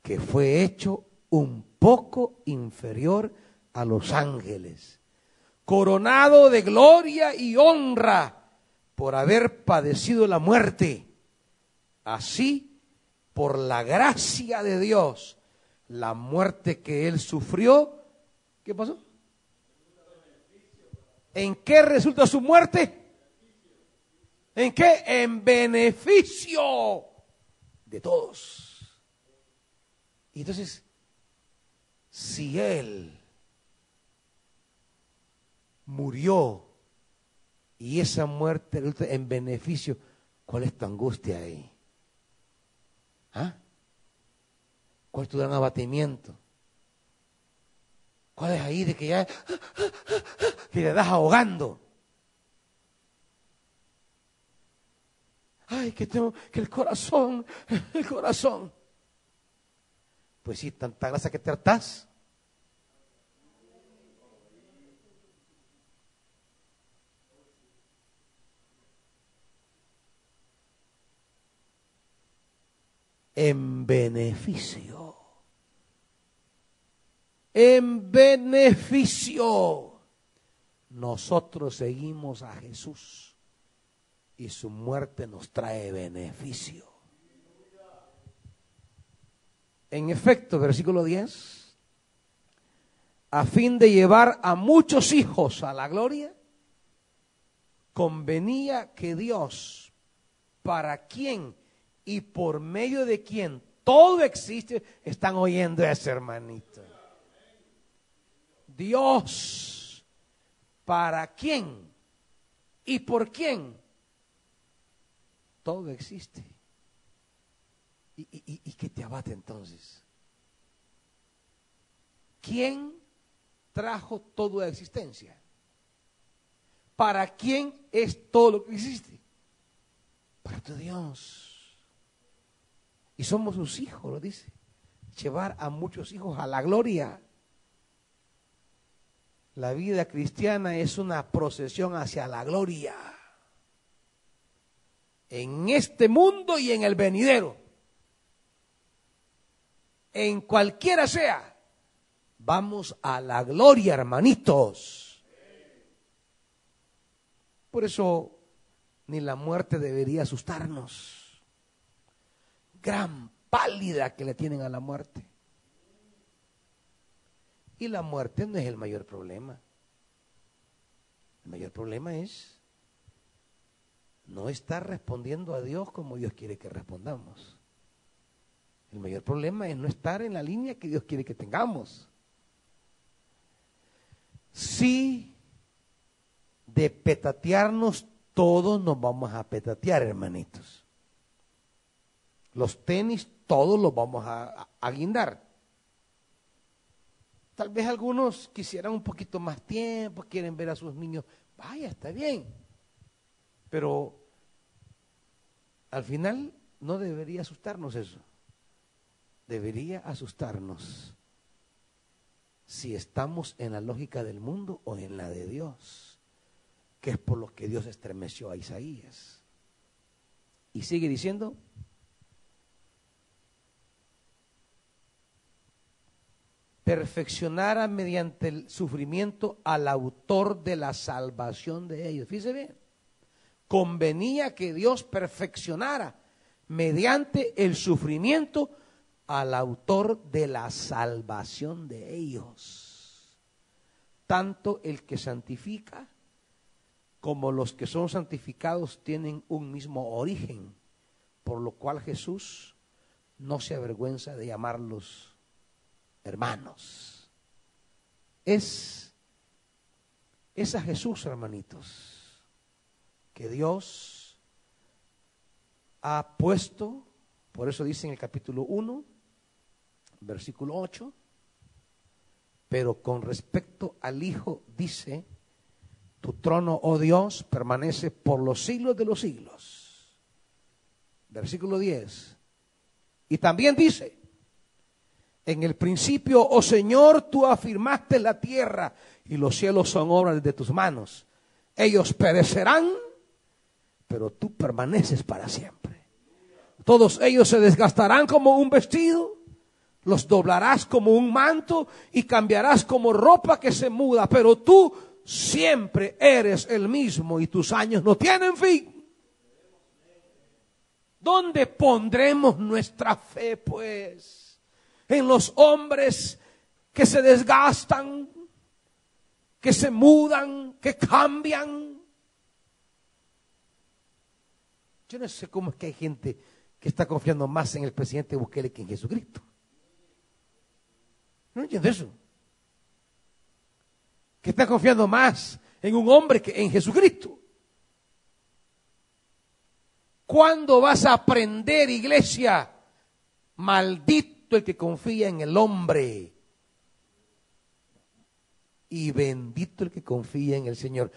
S1: que fue hecho un poco inferior a los ángeles, coronado de gloria y honra por haber padecido la muerte. Así, por la gracia de Dios, la muerte que él sufrió, ¿qué pasó? ¿En qué resulta su muerte? ¿En qué? En beneficio de todos. Y entonces, si Él murió y esa muerte en beneficio, ¿cuál es tu angustia ahí? ¿Ah? ¿Cuál es tu gran abatimiento? ¿Cuál es ahí de que ya le das ahogando? ay, que tengo, que el corazón, el corazón. Pues sí, tanta grasa que te hartás. En beneficio. En beneficio. Nosotros seguimos a Jesús y su muerte nos trae beneficio. En efecto, versículo 10, a fin de llevar a muchos hijos a la gloria, convenía que Dios, para quien y por medio de quien todo existe, están oyendo ese hermanito. Dios, para quién y por quién todo existe. ¿Y, y, qué te abate entonces? ¿Quién trajo toda existencia? ¿Para quién es todo lo que existe? Para tu Dios. Y somos sus hijos, lo dice. Llevar a muchos hijos a la gloria. La vida cristiana es una procesión hacia la gloria en este mundo y en el venidero. En cualquiera sea, vamos a la gloria, hermanitos. Por eso ni la muerte debería asustarnos. Gran pálida que le tienen a la muerte. Y la muerte no es el mayor problema. El mayor problema es no estar respondiendo a Dios como Dios quiere que respondamos. El mayor problema es no estar en la línea que Dios quiere que tengamos. Si de petatearnos todos nos vamos a petatear, hermanitos. Los tenis todos los vamos a, guindar. Tal vez algunos quisieran un poquito más tiempo, quieren ver a sus niños. Vaya, está bien. Pero al final no debería asustarnos eso. Debería asustarnos si estamos en la lógica del mundo o en la de Dios, que es por lo que Dios estremeció a Isaías. Y sigue diciendo, perfeccionara mediante el sufrimiento al autor de la salvación de ellos. Fíjese bien, convenía que Dios perfeccionara mediante el sufrimiento al autor de la salvación de ellos. Tanto el que santifica como los que son santificados tienen un mismo origen, por lo cual Jesús no se avergüenza de llamarlos hermanos. Es, es a Jesús, hermanitos, que Dios ha puesto, por eso dice en el capítulo 1, versículo 8, pero con respecto al Hijo dice, tu trono, oh Dios, permanece por los siglos de los siglos. Versículo 10. Y también dice, en el principio, oh Señor, tú afirmaste la tierra y los cielos son obras de tus manos. Ellos perecerán, pero tú permaneces para siempre. Todos ellos se desgastarán como un vestido, los doblarás como un manto y cambiarás como ropa que se muda, pero tú siempre eres el mismo y tus años no tienen fin. ¿Dónde pondremos nuestra fe, pues? En los hombres que se desgastan, que se mudan, que cambian. Yo no sé cómo es que hay gente que está confiando más en el presidente Bukele que en Jesucristo. No entiendo eso. Que está confiando más en un hombre que en Jesucristo. ¿Cuándo vas a aprender, iglesia? Maldito el que confía en el hombre. Y bendito el que confía en el Señor.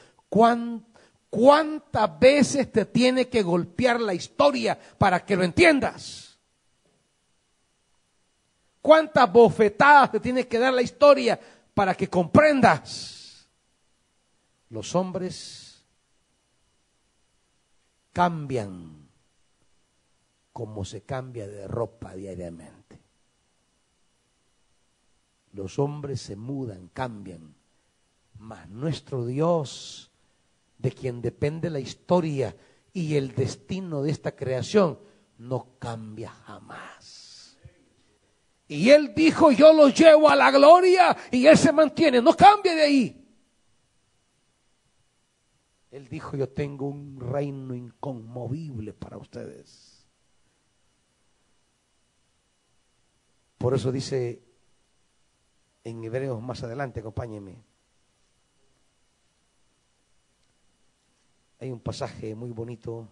S1: ¿Cuántas veces te tiene que golpear la historia para que lo entiendas? ¿Cuántas bofetadas te tiene que dar la historia para que comprendas? Los hombres cambian como se cambia de ropa diariamente. Los hombres se mudan, cambian. Mas nuestro Dios, de quien depende la historia y el destino de esta creación, no cambia jamás. Y Él dijo, yo los llevo a la gloria y Él se mantiene, no cambia de ahí. Él dijo, yo tengo un reino inconmovible para ustedes. Por eso dice en Hebreos más adelante, acompáñenme. Hay un pasaje muy bonito,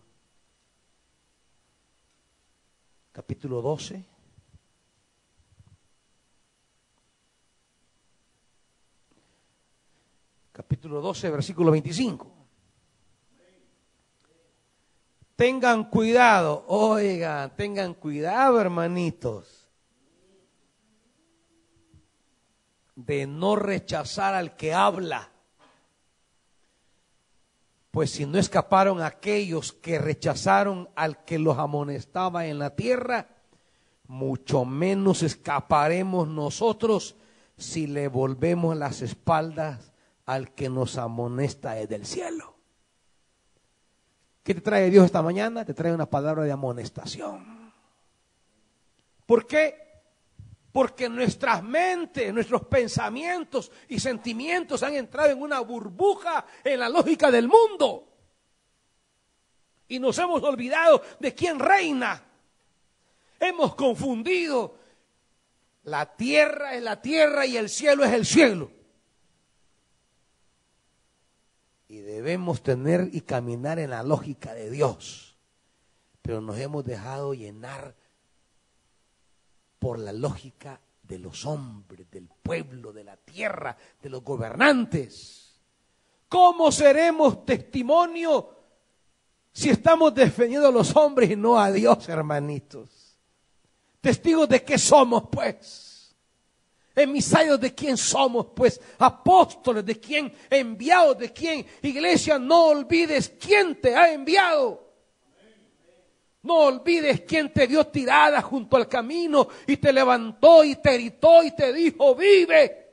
S1: capítulo 12. Capítulo 12, versículo 25. Tengan cuidado, oigan, tengan cuidado, hermanitos de no rechazar al que habla. Pues si no escaparon aquellos que rechazaron al que los amonestaba en la tierra, mucho menos escaparemos nosotros si le volvemos las espaldas al que nos amonesta desde el cielo. ¿Qué te trae Dios esta mañana? Te trae una palabra de amonestación. ¿Por qué? Porque nuestras mentes, nuestros pensamientos y sentimientos han entrado en una burbuja en la lógica del mundo. Y nos hemos olvidado de quién reina. Hemos confundido. La tierra es la tierra y el cielo es el cielo. Y debemos tener y caminar en la lógica de Dios. Pero nos hemos dejado llenar por la lógica de los hombres, del pueblo, de la tierra, de los gobernantes. ¿Cómo seremos testimonio si estamos defendiendo a los hombres y no a Dios, hermanitos? Testigos de qué somos, pues. Emisarios de quién somos, pues. Apóstoles de quién, enviados de quién. Iglesia, no olvides quién te ha enviado. No olvides quién te dio tirada junto al camino y te levantó y te gritó y te dijo, vive.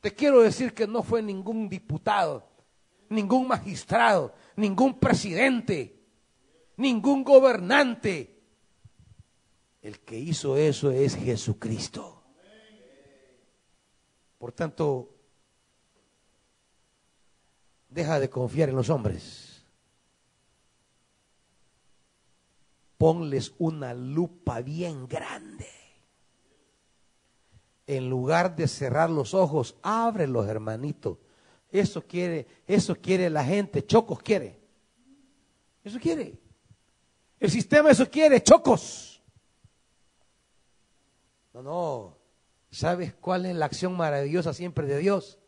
S1: Te quiero decir que no fue ningún diputado, ningún magistrado, ningún presidente, ningún gobernante. El que hizo eso es Jesucristo. Por tanto, deja de confiar en los hombres ponles una lupa bien grande. En lugar de cerrar los ojos, ábrelos, hermanito. Eso quiere, eso quiere la gente, chocos quiere. Eso quiere. El sistema eso quiere, chocos. No, no. ¿Sabes cuál es la acción maravillosa siempre de Dios?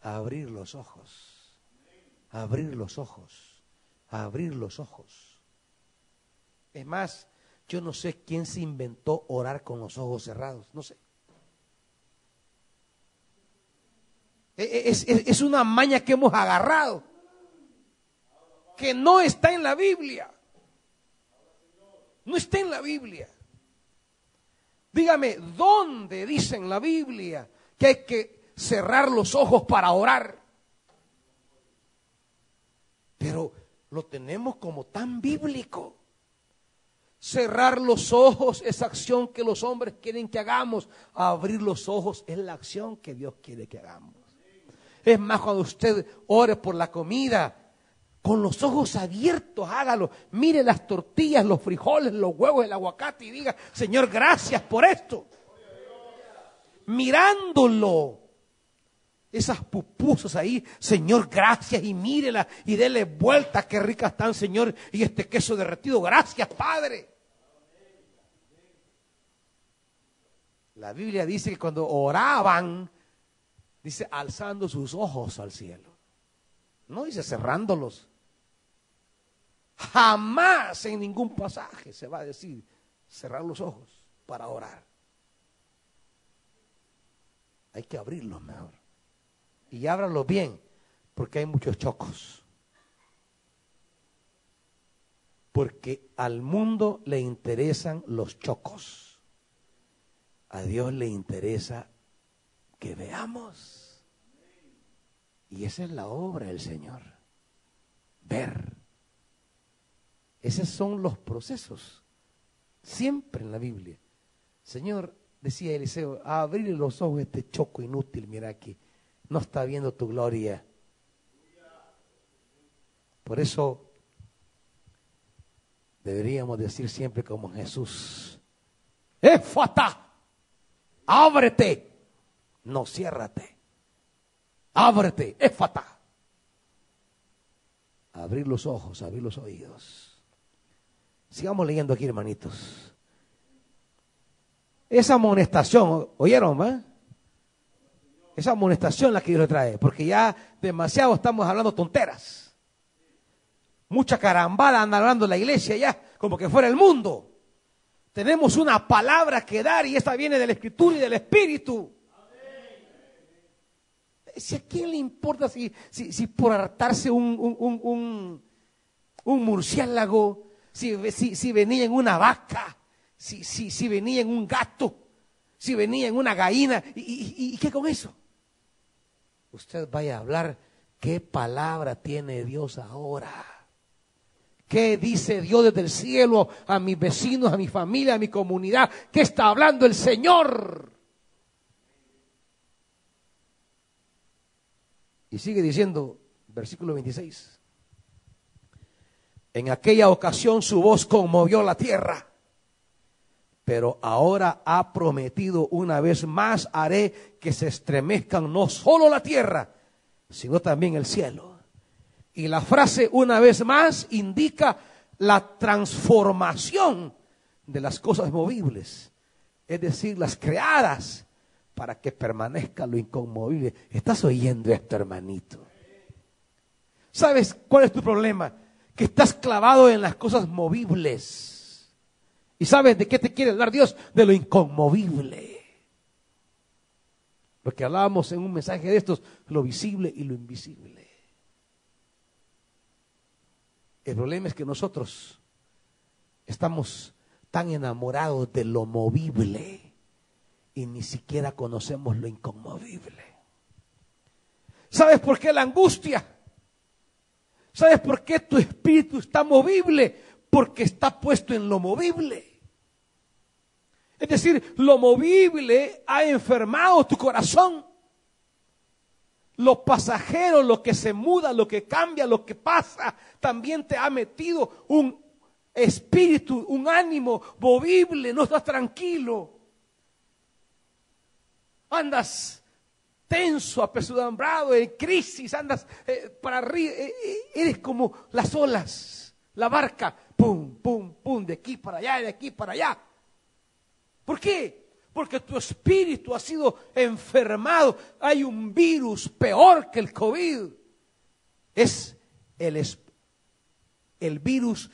S1: Abrir los ojos. Abrir los ojos. Abrir los ojos. Es más, yo no sé quién se inventó orar con los ojos cerrados, no sé. E, e, es, una maña que hemos agarrado, que no está en la Biblia. No está en la Biblia. Dígame, ¿dónde dice en la Biblia que hay que cerrar los ojos para orar? Pero lo tenemos como tan bíblico. Cerrar los ojos es acción que los hombres quieren que hagamos. Abrir los ojos es la acción que Dios quiere que hagamos. Es más, cuando usted ore por la comida, con los ojos abiertos, hágalo. Mire las tortillas, los frijoles, los huevos, el aguacate y diga, Señor, gracias por esto. Mirándolo. Esas pupusas ahí, Señor, gracias y mírela y dele vuelta, qué ricas están, Señor, y este queso derretido, gracias, Padre. La Biblia dice que cuando oraban, dice alzando sus ojos al cielo. No dice cerrándolos. Jamás en ningún pasaje se va a decir cerrar los ojos para orar. Hay que abrirlos mejor. Y ábralos bien, porque hay muchos chocos. Porque al mundo le interesan los chocos. A Dios le interesa que veamos. Y esa es la obra del Señor. Ver. Esos son los procesos. Siempre en la Biblia. Señor, decía Eliseo, abrir los ojos a este choco inútil, mira aquí. No está viendo tu gloria. Por eso deberíamos decir siempre como Jesús, ¡Éfata! Ábrete, no ciérrate. Ábrete, éfata. Abrir los ojos, abrir los oídos. Sigamos leyendo aquí, hermanitos. Esa amonestación, ¿oyeron? Va? Esa amonestación la que Dios le trae, porque ya demasiado estamos hablando tonteras. Mucha carambada anda hablando la iglesia ya, como que fuera el mundo. Tenemos una palabra que dar y esta viene de la escritura y del espíritu. Si a quién le importa si, si, por hartarse un, murciélago, si, si, venía en una vaca, si, si, venía en un gato, si venía en una gallina, ¿y, y qué con eso? Usted vaya a hablar qué palabra tiene Dios ahora. ¿Qué dice Dios desde el cielo a mis vecinos, a mi familia, a mi comunidad? ¿Qué está hablando el Señor? Y sigue diciendo, versículo 26. En aquella ocasión su voz conmovió la tierra, pero ahora ha prometido una vez más, haré que se estremezcan no solo la tierra, sino también el cielo. Y la frase una vez más indica la transformación de las cosas movibles, es decir, las creadas para que permanezca lo inconmovible. ¿Estás oyendo esto, hermanito? ¿Sabes cuál es tu problema? Que estás clavado en las cosas movibles. ¿Y sabes de qué te quiere hablar Dios? De lo inconmovible. Lo que hablábamos en un mensaje de estos, lo visible y lo invisible. El problema es que nosotros estamos tan enamorados de lo movible y ni siquiera conocemos lo inconmovible. ¿Sabes por qué la angustia? ¿Sabes por qué tu espíritu está movible? Porque está puesto en lo movible. Es decir, lo movible ha enfermado tu corazón. Lo pasajero, lo que se muda, lo que cambia, lo que pasa, también te ha metido un espíritu, un ánimo movible, no estás tranquilo. Andas tenso, apesadumbrado, en crisis, andas eh, para arriba, eh, eh, eres como las olas, la barca, pum, pum, pum, de aquí para allá, de aquí para allá. ¿Por qué? Porque tu espíritu ha sido enfermado. Hay un virus peor que el COVID. Es el, el virus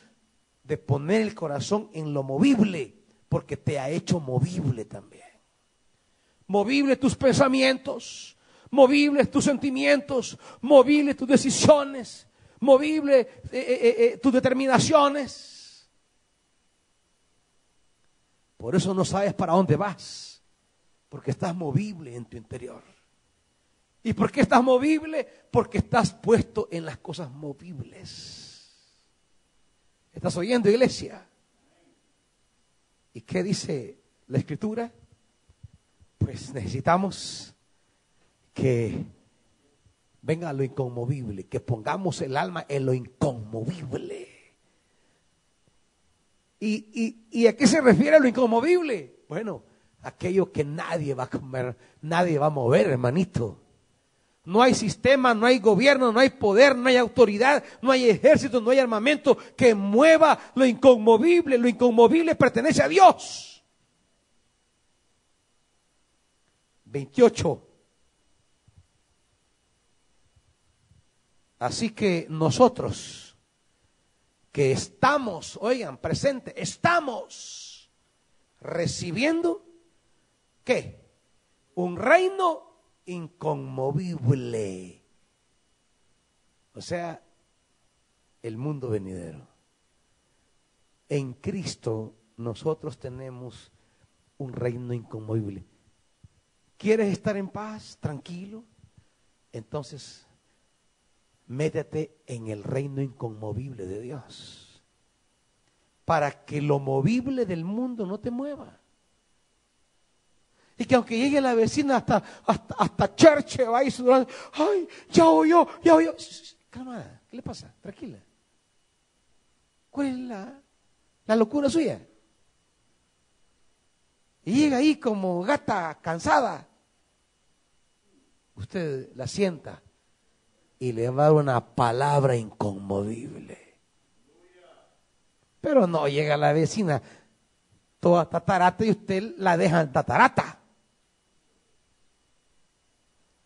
S1: de poner el corazón en lo movible, porque te ha hecho movible también. Movible tus pensamientos, movibles tus sentimientos, movibles tus decisiones, movible eh, eh, eh, tus determinaciones. Por eso no sabes para dónde vas, porque estás movible en tu interior. ¿Y por qué estás movible? Porque estás puesto en las cosas movibles. ¿Estás oyendo, iglesia? ¿Y qué dice la escritura? Pues necesitamos que venga lo inconmovible, que pongamos el alma en lo inconmovible. ¿Y, y, a qué se refiere lo inconmovible? Bueno, aquello que nadie va a comer, nadie va a mover, hermanito. No hay sistema, no hay gobierno, no hay poder, no hay autoridad, no hay ejército, no hay armamento que mueva lo inconmovible. Lo inconmovible pertenece a Dios. 28. Así que nosotros que estamos, oigan, presente, estamos recibiendo, ¿qué? Un reino inconmovible. O sea, el mundo venidero. En Cristo nosotros tenemos un reino inconmovible. ¿Quieres estar en paz, tranquilo? Entonces métete en el reino inconmovible de Dios. Para que lo movible del mundo no te mueva. Y que aunque llegue la vecina hasta, hasta, hasta Church, va y sudando, ay, ya oyó, ya oyó. Calma, ¿qué le pasa? Tranquila. ¿Cuál es la, la locura suya? Y llega ahí como gata cansada. Usted la sienta y le va a dar una palabra inconmovible. Pero no llega la vecina toda tatarata y usted la deja en tatarata.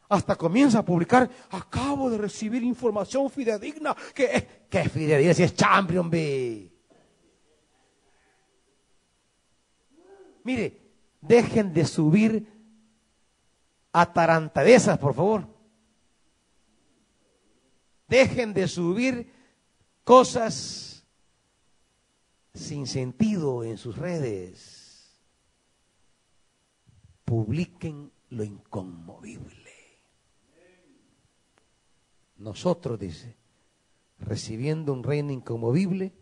S1: Hasta comienza a publicar, acabo de recibir información fidedigna. que ¿Qué fidedigna si es champion, B? Mire, dejen de subir atarantadezas, por favor. Dejen de subir cosas sin sentido en sus redes. Publiquen lo inconmovible. Nosotros, dice, recibiendo un reino inconmovible,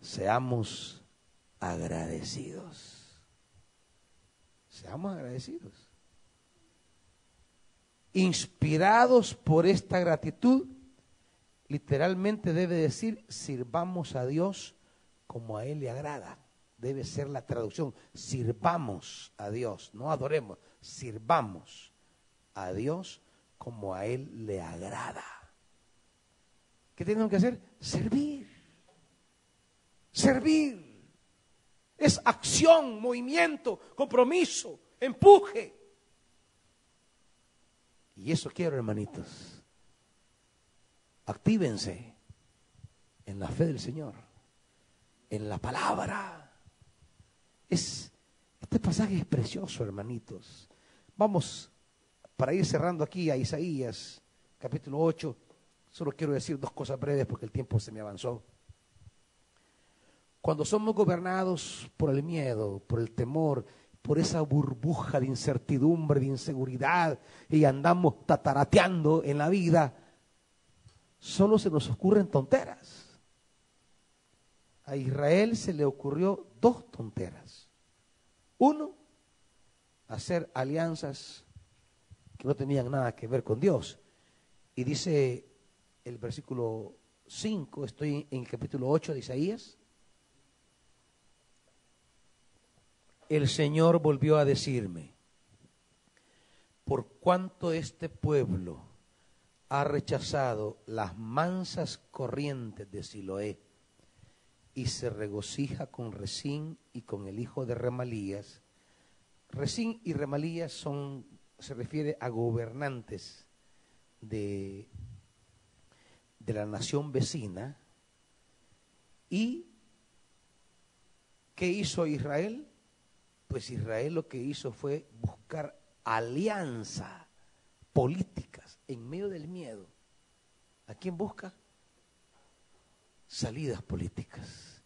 S1: seamos agradecidos. Seamos agradecidos. Inspirados por esta gratitud, literalmente debe decir, sirvamos a Dios como a Él le agrada. Debe ser la traducción, sirvamos a Dios, no adoremos, sirvamos a Dios como a Él le agrada. ¿Qué tenemos que hacer? Servir. Servir. Es acción, movimiento, compromiso, empuje. Y eso quiero, hermanitos. Actívense en la fe del Señor, en la palabra. Es, este pasaje es precioso, hermanitos. Vamos, para ir cerrando aquí a Isaías, capítulo 8, solo quiero decir dos cosas breves porque el tiempo se me avanzó. Cuando somos gobernados por el miedo, por el temor, por esa burbuja de incertidumbre, de inseguridad, y andamos tatarateando en la vida, solo se nos ocurren tonteras. A Israel se le ocurrió dos tonteras. Uno, hacer alianzas que no tenían nada que ver con Dios. Y dice el versículo 5, estoy en el capítulo 8 de Isaías, el Señor volvió a decirme, por cuanto este pueblo ha rechazado las mansas corrientes de Siloé y se regocija con Resín y con el hijo de Remalías. Resín y Remalías son, se refiere a gobernantes de, de la nación vecina. ¿Y qué hizo Israel? Pues Israel lo que hizo fue buscar alianza políticas en medio del miedo. ¿A quién busca? Salidas políticas,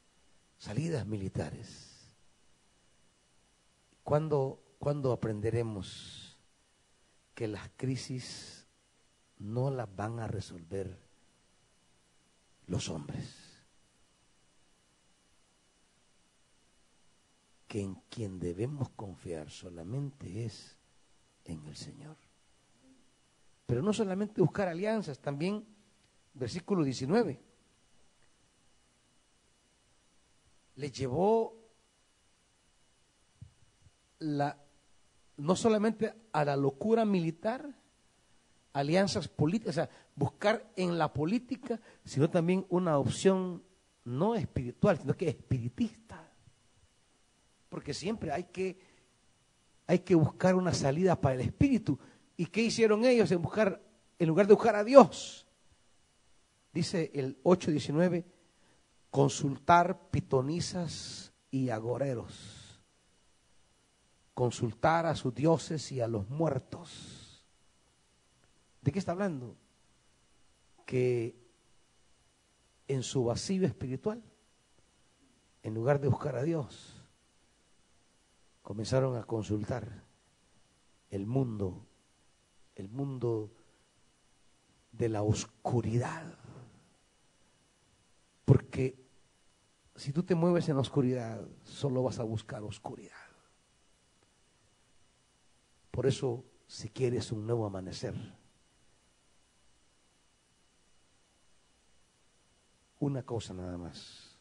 S1: salidas militares. ¿Cuándo, ¿Cuándo aprenderemos que las crisis no las van a resolver los hombres? que en quien debemos confiar solamente es en el Señor. Pero no solamente buscar alianzas, también versículo 19. Le llevó la no solamente a la locura militar, alianzas políticas, o sea, buscar en la política, sino también una opción no espiritual, sino que espiritista porque siempre hay que, hay que buscar una salida para el espíritu. ¿Y qué hicieron ellos en buscar, en lugar de buscar a Dios? Dice el 8.19, consultar pitonizas y agoreros, consultar a sus dioses y a los muertos. ¿De qué está hablando? Que en su vacío espiritual, en lugar de buscar a Dios, comenzaron a consultar el mundo, el mundo de la oscuridad. Porque si tú te mueves en la oscuridad, solo vas a buscar oscuridad. Por eso, si quieres un nuevo amanecer, una cosa nada más.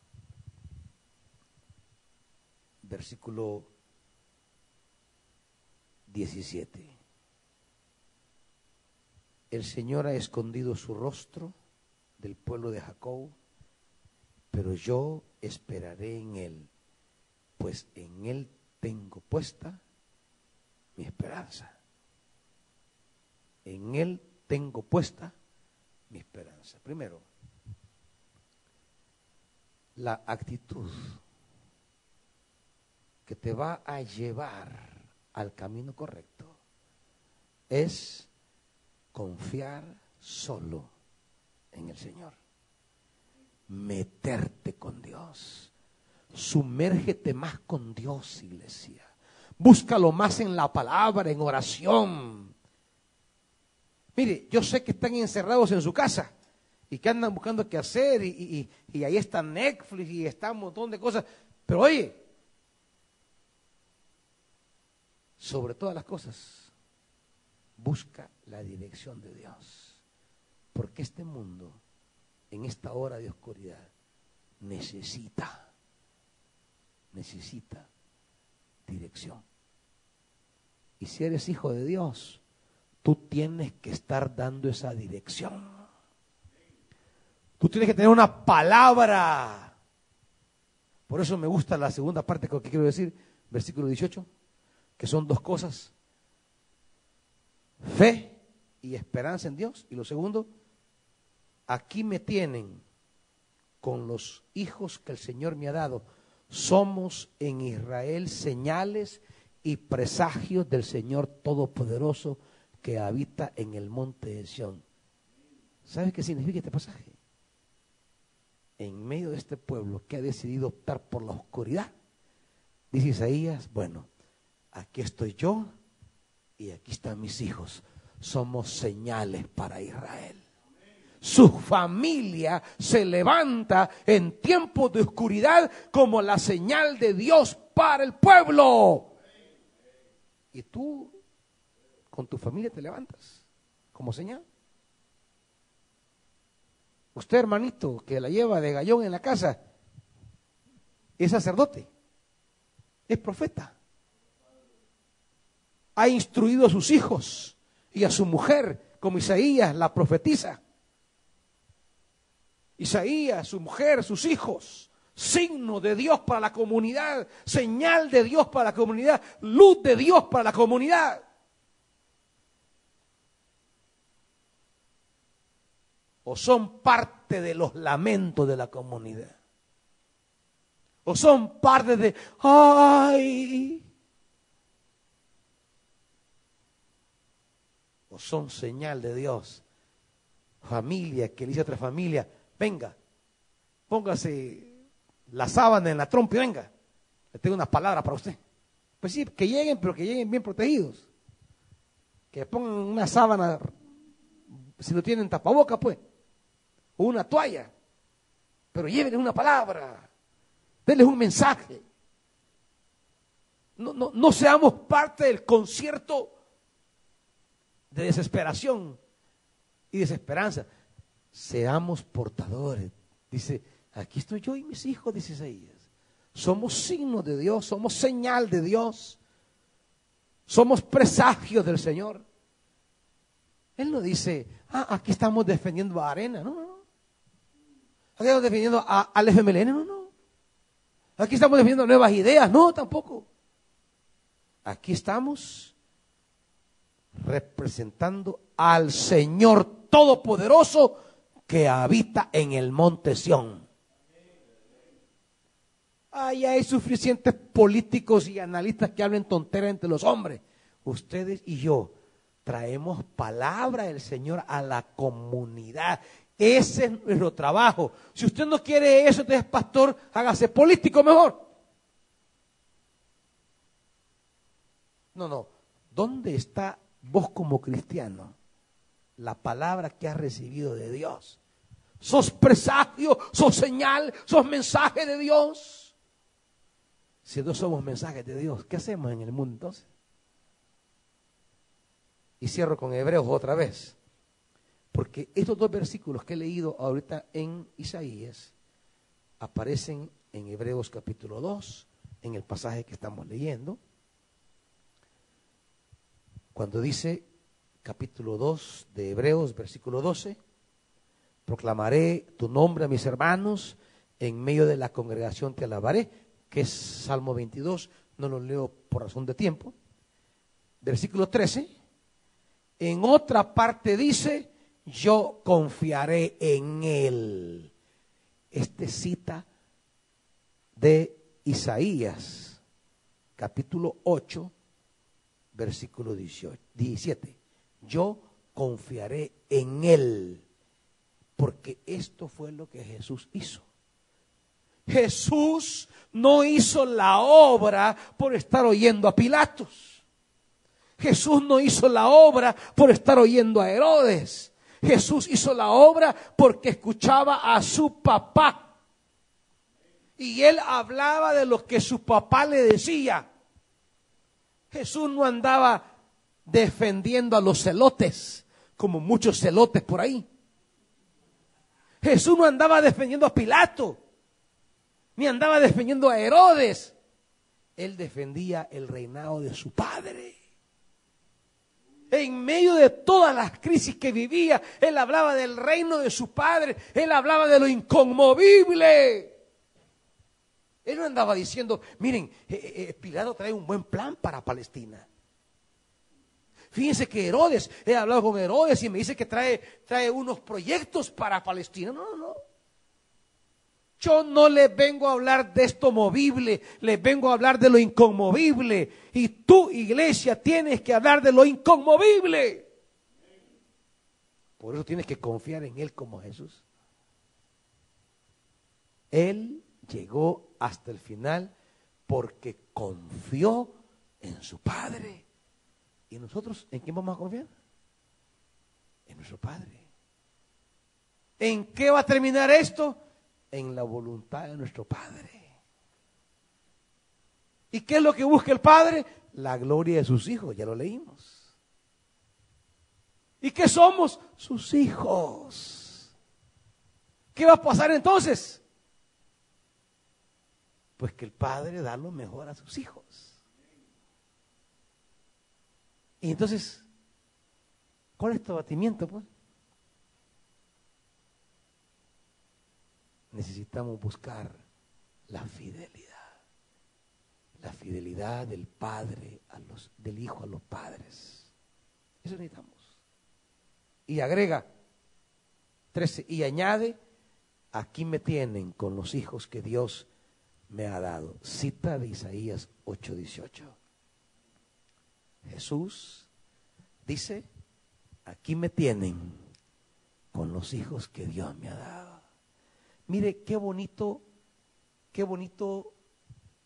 S1: Versículo 17. El Señor ha escondido su rostro del pueblo de Jacob, pero yo esperaré en Él, pues en Él tengo puesta mi esperanza. En Él tengo puesta mi esperanza. Primero, la actitud que te va a llevar al camino correcto es confiar solo en el Señor. Meterte con Dios. Sumérgete más con Dios, iglesia. Búscalo más en la palabra, en oración. Mire, yo sé que están encerrados en su casa y que andan buscando qué hacer y, y ahí está Netflix y está un montón de cosas. Pero oye, sobre todas las cosas, busca la dirección de Dios. Porque este mundo, en esta hora de oscuridad, necesita, necesita dirección. Y si eres hijo de Dios, tú tienes que estar dando esa dirección. Tú tienes que tener una palabra. Por eso me gusta la segunda parte que quiero decir, versículo 18, que son dos cosas. Fe y esperanza en Dios. Y lo segundo, aquí me tienen con los hijos que el Señor me ha dado. Somos en Israel señales y presagios del Señor Todopoderoso que habita en el monte de Sión. ¿Sabes qué significa este pasaje? En medio de este pueblo que ha decidido optar por la oscuridad, dice Isaías, bueno, aquí estoy yo y aquí están mis hijos. Somos señales para Israel. Su familia se levanta en tiempos de oscuridad como la señal de Dios para el pueblo. Y tú con tu familia te levantas como señal. Usted, hermanito, que la lleva de gallón en la casa, es sacerdote, es profeta. Ha instruido a sus hijos y a su mujer, como Isaías la profetiza. Isaías, su mujer, sus hijos, signo de Dios para la comunidad, señal de Dios para la comunidad, luz de Dios para la comunidad. O son parte de los lamentos de la comunidad. O son parte de, ay. Son señal de Dios. Familia que le dice a otra familia, venga, póngase la sábana en la trompa y venga, le tengo unas palabras para usted. Pues sí, que lleguen, pero que lleguen bien protegidos. Que pongan una sábana, si no tienen tapaboca, pues, o una toalla, pero llévenles una palabra, denles un mensaje. No, no, no seamos parte del concierto de desesperación y desesperanza seamos portadores. Dice, aquí estoy yo y mis hijos, dice Isaías. Somos signo de Dios, somos señal de Dios, somos presagios del Señor. Él no dice, ah, aquí estamos defendiendo a Arena, no, no. Aquí estamos defendiendo a, al FMLN, no, no. Aquí estamos defendiendo nuevas ideas, no, tampoco. Aquí estamos representando al Señor Todopoderoso que habita en el monte Sión. Ahí hay suficientes políticos y analistas que hablen tonteras entre los hombres. Ustedes y yo traemos palabra del Señor a la comunidad. Ese es nuestro trabajo. Si usted no quiere eso, entonces pastor, hágase político mejor. No, no. ¿Dónde está vos como cristiano? la palabra que has recibido de Dios. Sos presagio, sos señal, sos mensaje de Dios. Si no somos mensajes de Dios, ¿qué hacemos en el mundo entonces? Y cierro con Hebreos otra vez. Porque estos dos versículos que he leído ahorita en Isaías aparecen en Hebreos capítulo 2, en el pasaje que estamos leyendo, cuando dice capítulo 2 de Hebreos, versículo 12. Proclamaré tu nombre a mis hermanos, en medio de la congregación te alabaré, que es Salmo 22, no lo leo por razón de tiempo. Versículo 13. En otra parte dice, yo confiaré en él. Este cita de Isaías, capítulo 8, versículo 18, 17 yo confiaré en Él, porque esto fue lo que Jesús hizo. Jesús no hizo la obra por estar oyendo a Pilatos. Jesús no hizo la obra por estar oyendo a Herodes. Jesús hizo la obra porque escuchaba a su papá. Y él hablaba de lo que su papá le decía. Jesús no andaba defendiendo a los celotes, como muchos celotes por ahí. Jesús no andaba defendiendo a Pilato, ni andaba defendiendo a Herodes. Él defendía el reinado de su padre. En medio de todas las crisis que vivía, él hablaba del reino de su padre, él hablaba de lo inconmovible. Él no andaba diciendo, miren, eh, eh, eh, Pilato trae un buen plan para Palestina. Fíjense que Herodes, he hablado con Herodes y me dice que trae, trae unos proyectos para Palestina. No, no, no. Yo no les vengo a hablar de esto movible, les vengo a hablar de lo inconmovible. Y tú, iglesia, tienes que hablar de lo inconmovible. Por eso tienes que confiar en Él como Jesús. Él llegó hasta el final porque confió en su Padre. ¿Y nosotros en quién vamos a confiar? En nuestro Padre. ¿En qué va a terminar esto? En la voluntad de nuestro Padre. ¿Y qué es lo que busca el Padre? La gloria de sus hijos, ya lo leímos. ¿Y qué somos? Sus hijos. ¿Qué va a pasar entonces? Pues que el Padre da lo mejor a sus hijos. Y entonces, ¿cuál es tu abatimiento, pues? Necesitamos buscar la fidelidad. La fidelidad del padre a los, del hijo a los padres. Eso necesitamos. Y agrega 13 y añade, aquí me tienen con los hijos que Dios me ha dado. Cita de Isaías 8:18. Jesús dice, aquí me tienen con los hijos que Dios me ha dado. Mire qué bonito, qué bonito,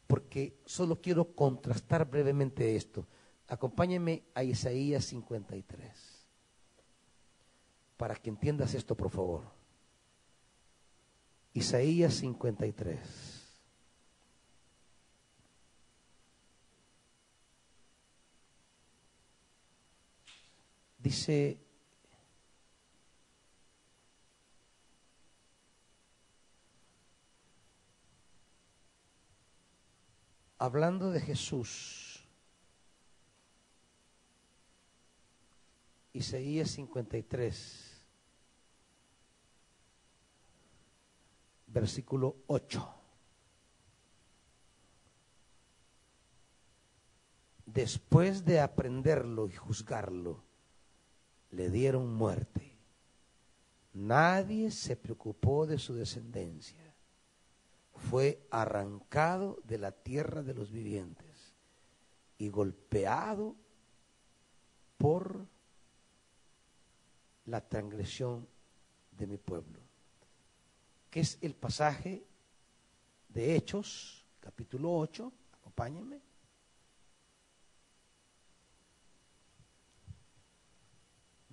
S1: porque solo quiero contrastar brevemente esto. Acompáñenme a Isaías 53, para que entiendas esto, por favor. Isaías 53. Dice, hablando de Jesús, Isaías 53, versículo 8. Después de aprenderlo y juzgarlo, le dieron muerte. Nadie se preocupó de su descendencia. Fue arrancado de la tierra de los vivientes y golpeado por la transgresión de mi pueblo. Que es el pasaje de Hechos, capítulo 8, acompáñenme.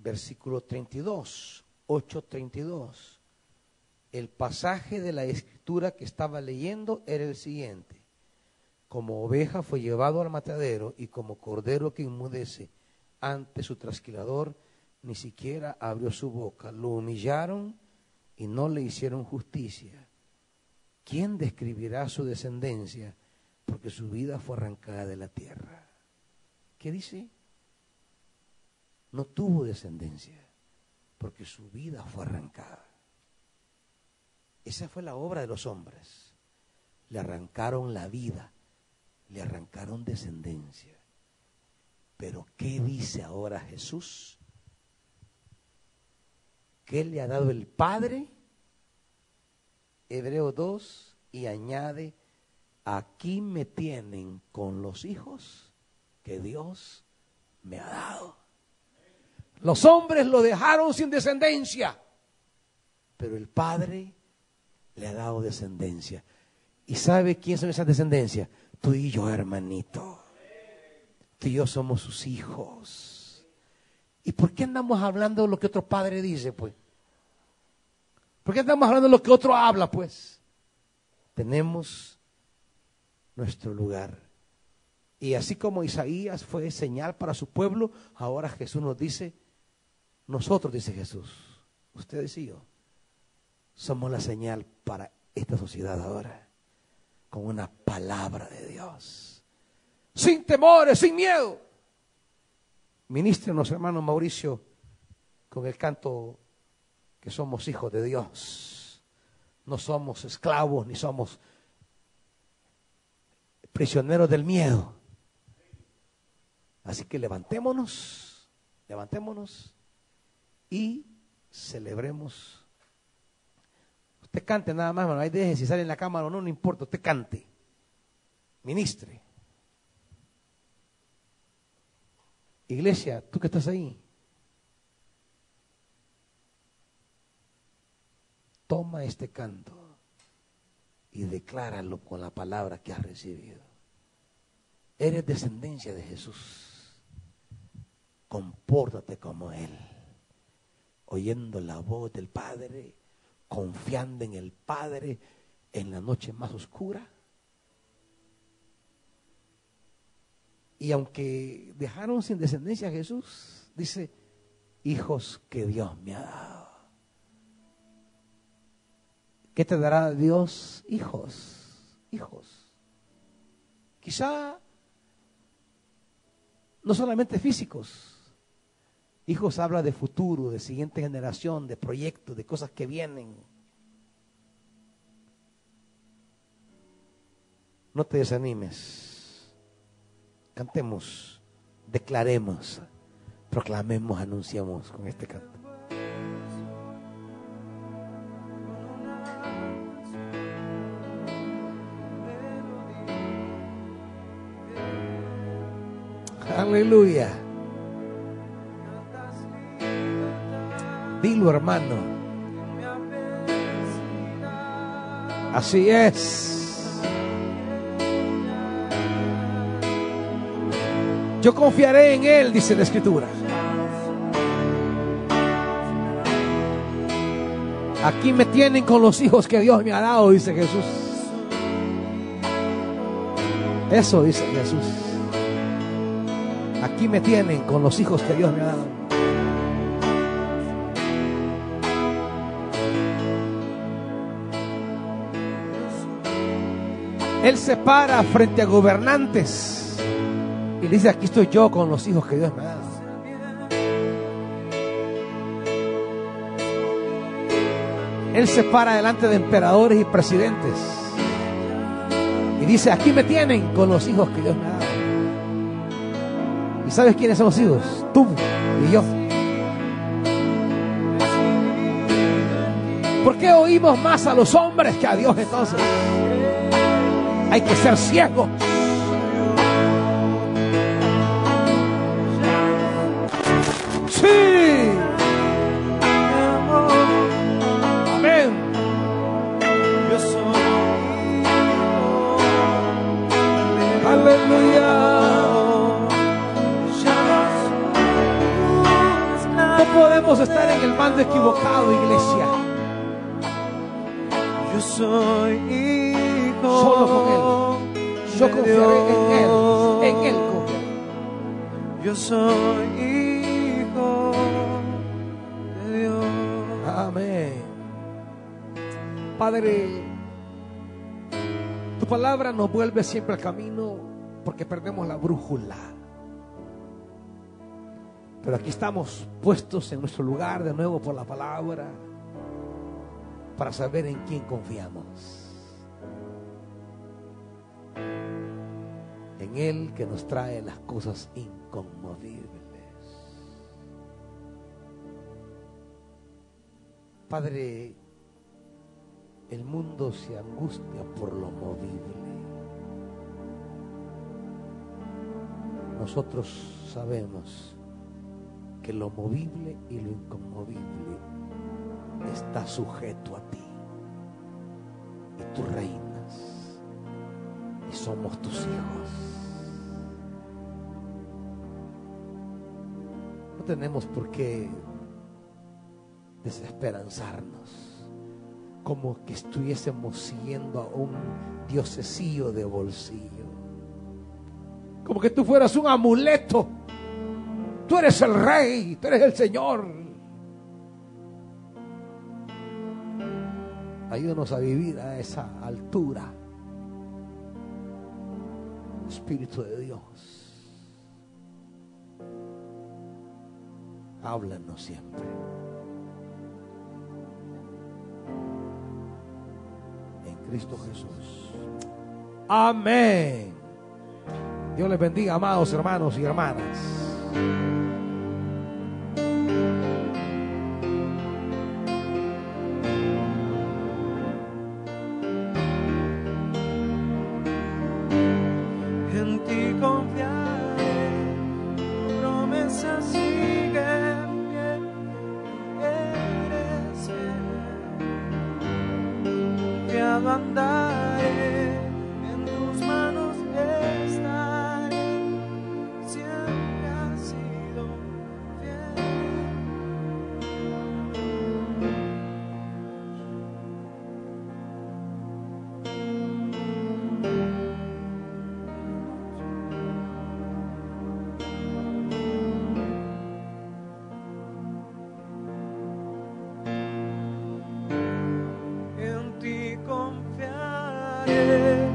S1: Versículo 32, 8.32. El pasaje de la escritura que estaba leyendo era el siguiente. Como oveja fue llevado al matadero y como cordero que inmudece ante su trasquilador, ni siquiera abrió su boca. Lo humillaron y no le hicieron justicia. ¿Quién describirá su descendencia? Porque su vida fue arrancada de la tierra. ¿Qué dice? No tuvo descendencia, porque su vida fue arrancada. Esa fue la obra de los hombres. Le arrancaron la vida, le arrancaron descendencia. Pero ¿qué dice ahora Jesús? ¿Qué le ha dado el Padre? Hebreo 2 y añade, aquí me tienen con los hijos que Dios me ha dado. Los hombres lo dejaron sin descendencia, pero el Padre le ha dado descendencia. ¿Y sabe quién son esas descendencias? Tú y yo, hermanito. Tú y yo somos sus hijos. ¿Y por qué andamos hablando de lo que otro padre dice, pues? ¿Por qué estamos hablando de lo que otro habla, pues? Tenemos nuestro lugar. Y así como Isaías fue señal para su pueblo, ahora Jesús nos dice, nosotros, dice Jesús, ustedes y yo, somos la señal para esta sociedad ahora, con una palabra de Dios, sin temores, sin miedo. Ministrenos, hermano Mauricio, con el canto que somos hijos de Dios. No somos esclavos ni somos prisioneros del miedo. Así que levantémonos, levantémonos y celebremos. Usted cante nada más, hermano. Ahí deje si sale en la cámara o no, no importa. Usted cante. Ministre. Iglesia, tú que estás ahí, toma este canto y decláralo con la palabra que has recibido. Eres descendencia de Jesús. Compórtate como Él, oyendo la voz del Padre, confiando en el Padre en la noche más oscura Y aunque dejaron sin descendencia a Jesús, dice, hijos que Dios me ha dado. ¿Qué te dará Dios? Hijos, hijos. Quizá no solamente físicos. Hijos habla de futuro, de siguiente generación, de proyectos, de cosas que vienen. No te desanimes. Cantemos, declaremos, proclamemos, anunciamos con este canto. Aleluya. Dilo hermano. Así es. Yo confiaré en Él, dice la Escritura. Aquí me tienen con los hijos que Dios me ha dado, dice Jesús. Eso dice Jesús. Aquí me tienen con los hijos que Dios me ha dado. Él se para frente a gobernantes y dice, aquí estoy yo con los hijos que Dios me ha dado. Él se para delante de emperadores y presidentes. Y dice, aquí me tienen con los hijos que Dios me ha dado. ¿Y sabes quiénes son los hijos? Tú y yo. ¿Por qué oímos más a los hombres que a Dios entonces? Hay que ser ciegos estar en el mando equivocado, iglesia.
S2: Yo soy.
S1: Solo con Él. Yo confiaré en Él. En Él confiaré.
S2: Yo soy hijo de Dios.
S1: Amén. Padre, tu palabra nos vuelve siempre al camino porque perdemos la brújula. Pero aquí estamos puestos en nuestro lugar de nuevo por la palabra para saber en quién confiamos. En Él que nos trae las cosas inconmovibles. Padre, el mundo se angustia por lo movible. Nosotros sabemos que lo movible y lo inconmovible está sujeto a ti. Y tú reinas. Y somos tus hijos. tenemos por qué desesperanzarnos, como que estuviésemos siguiendo a un diosecillo de bolsillo, como que tú fueras un amuleto, tú eres el rey, tú eres el Señor. Ayúdanos a vivir a esa altura. Espíritu de Dios. Háblanos siempre. En Cristo Jesús. Amén. Dios les bendiga, amados hermanos y hermanas.
S2: Confiaré,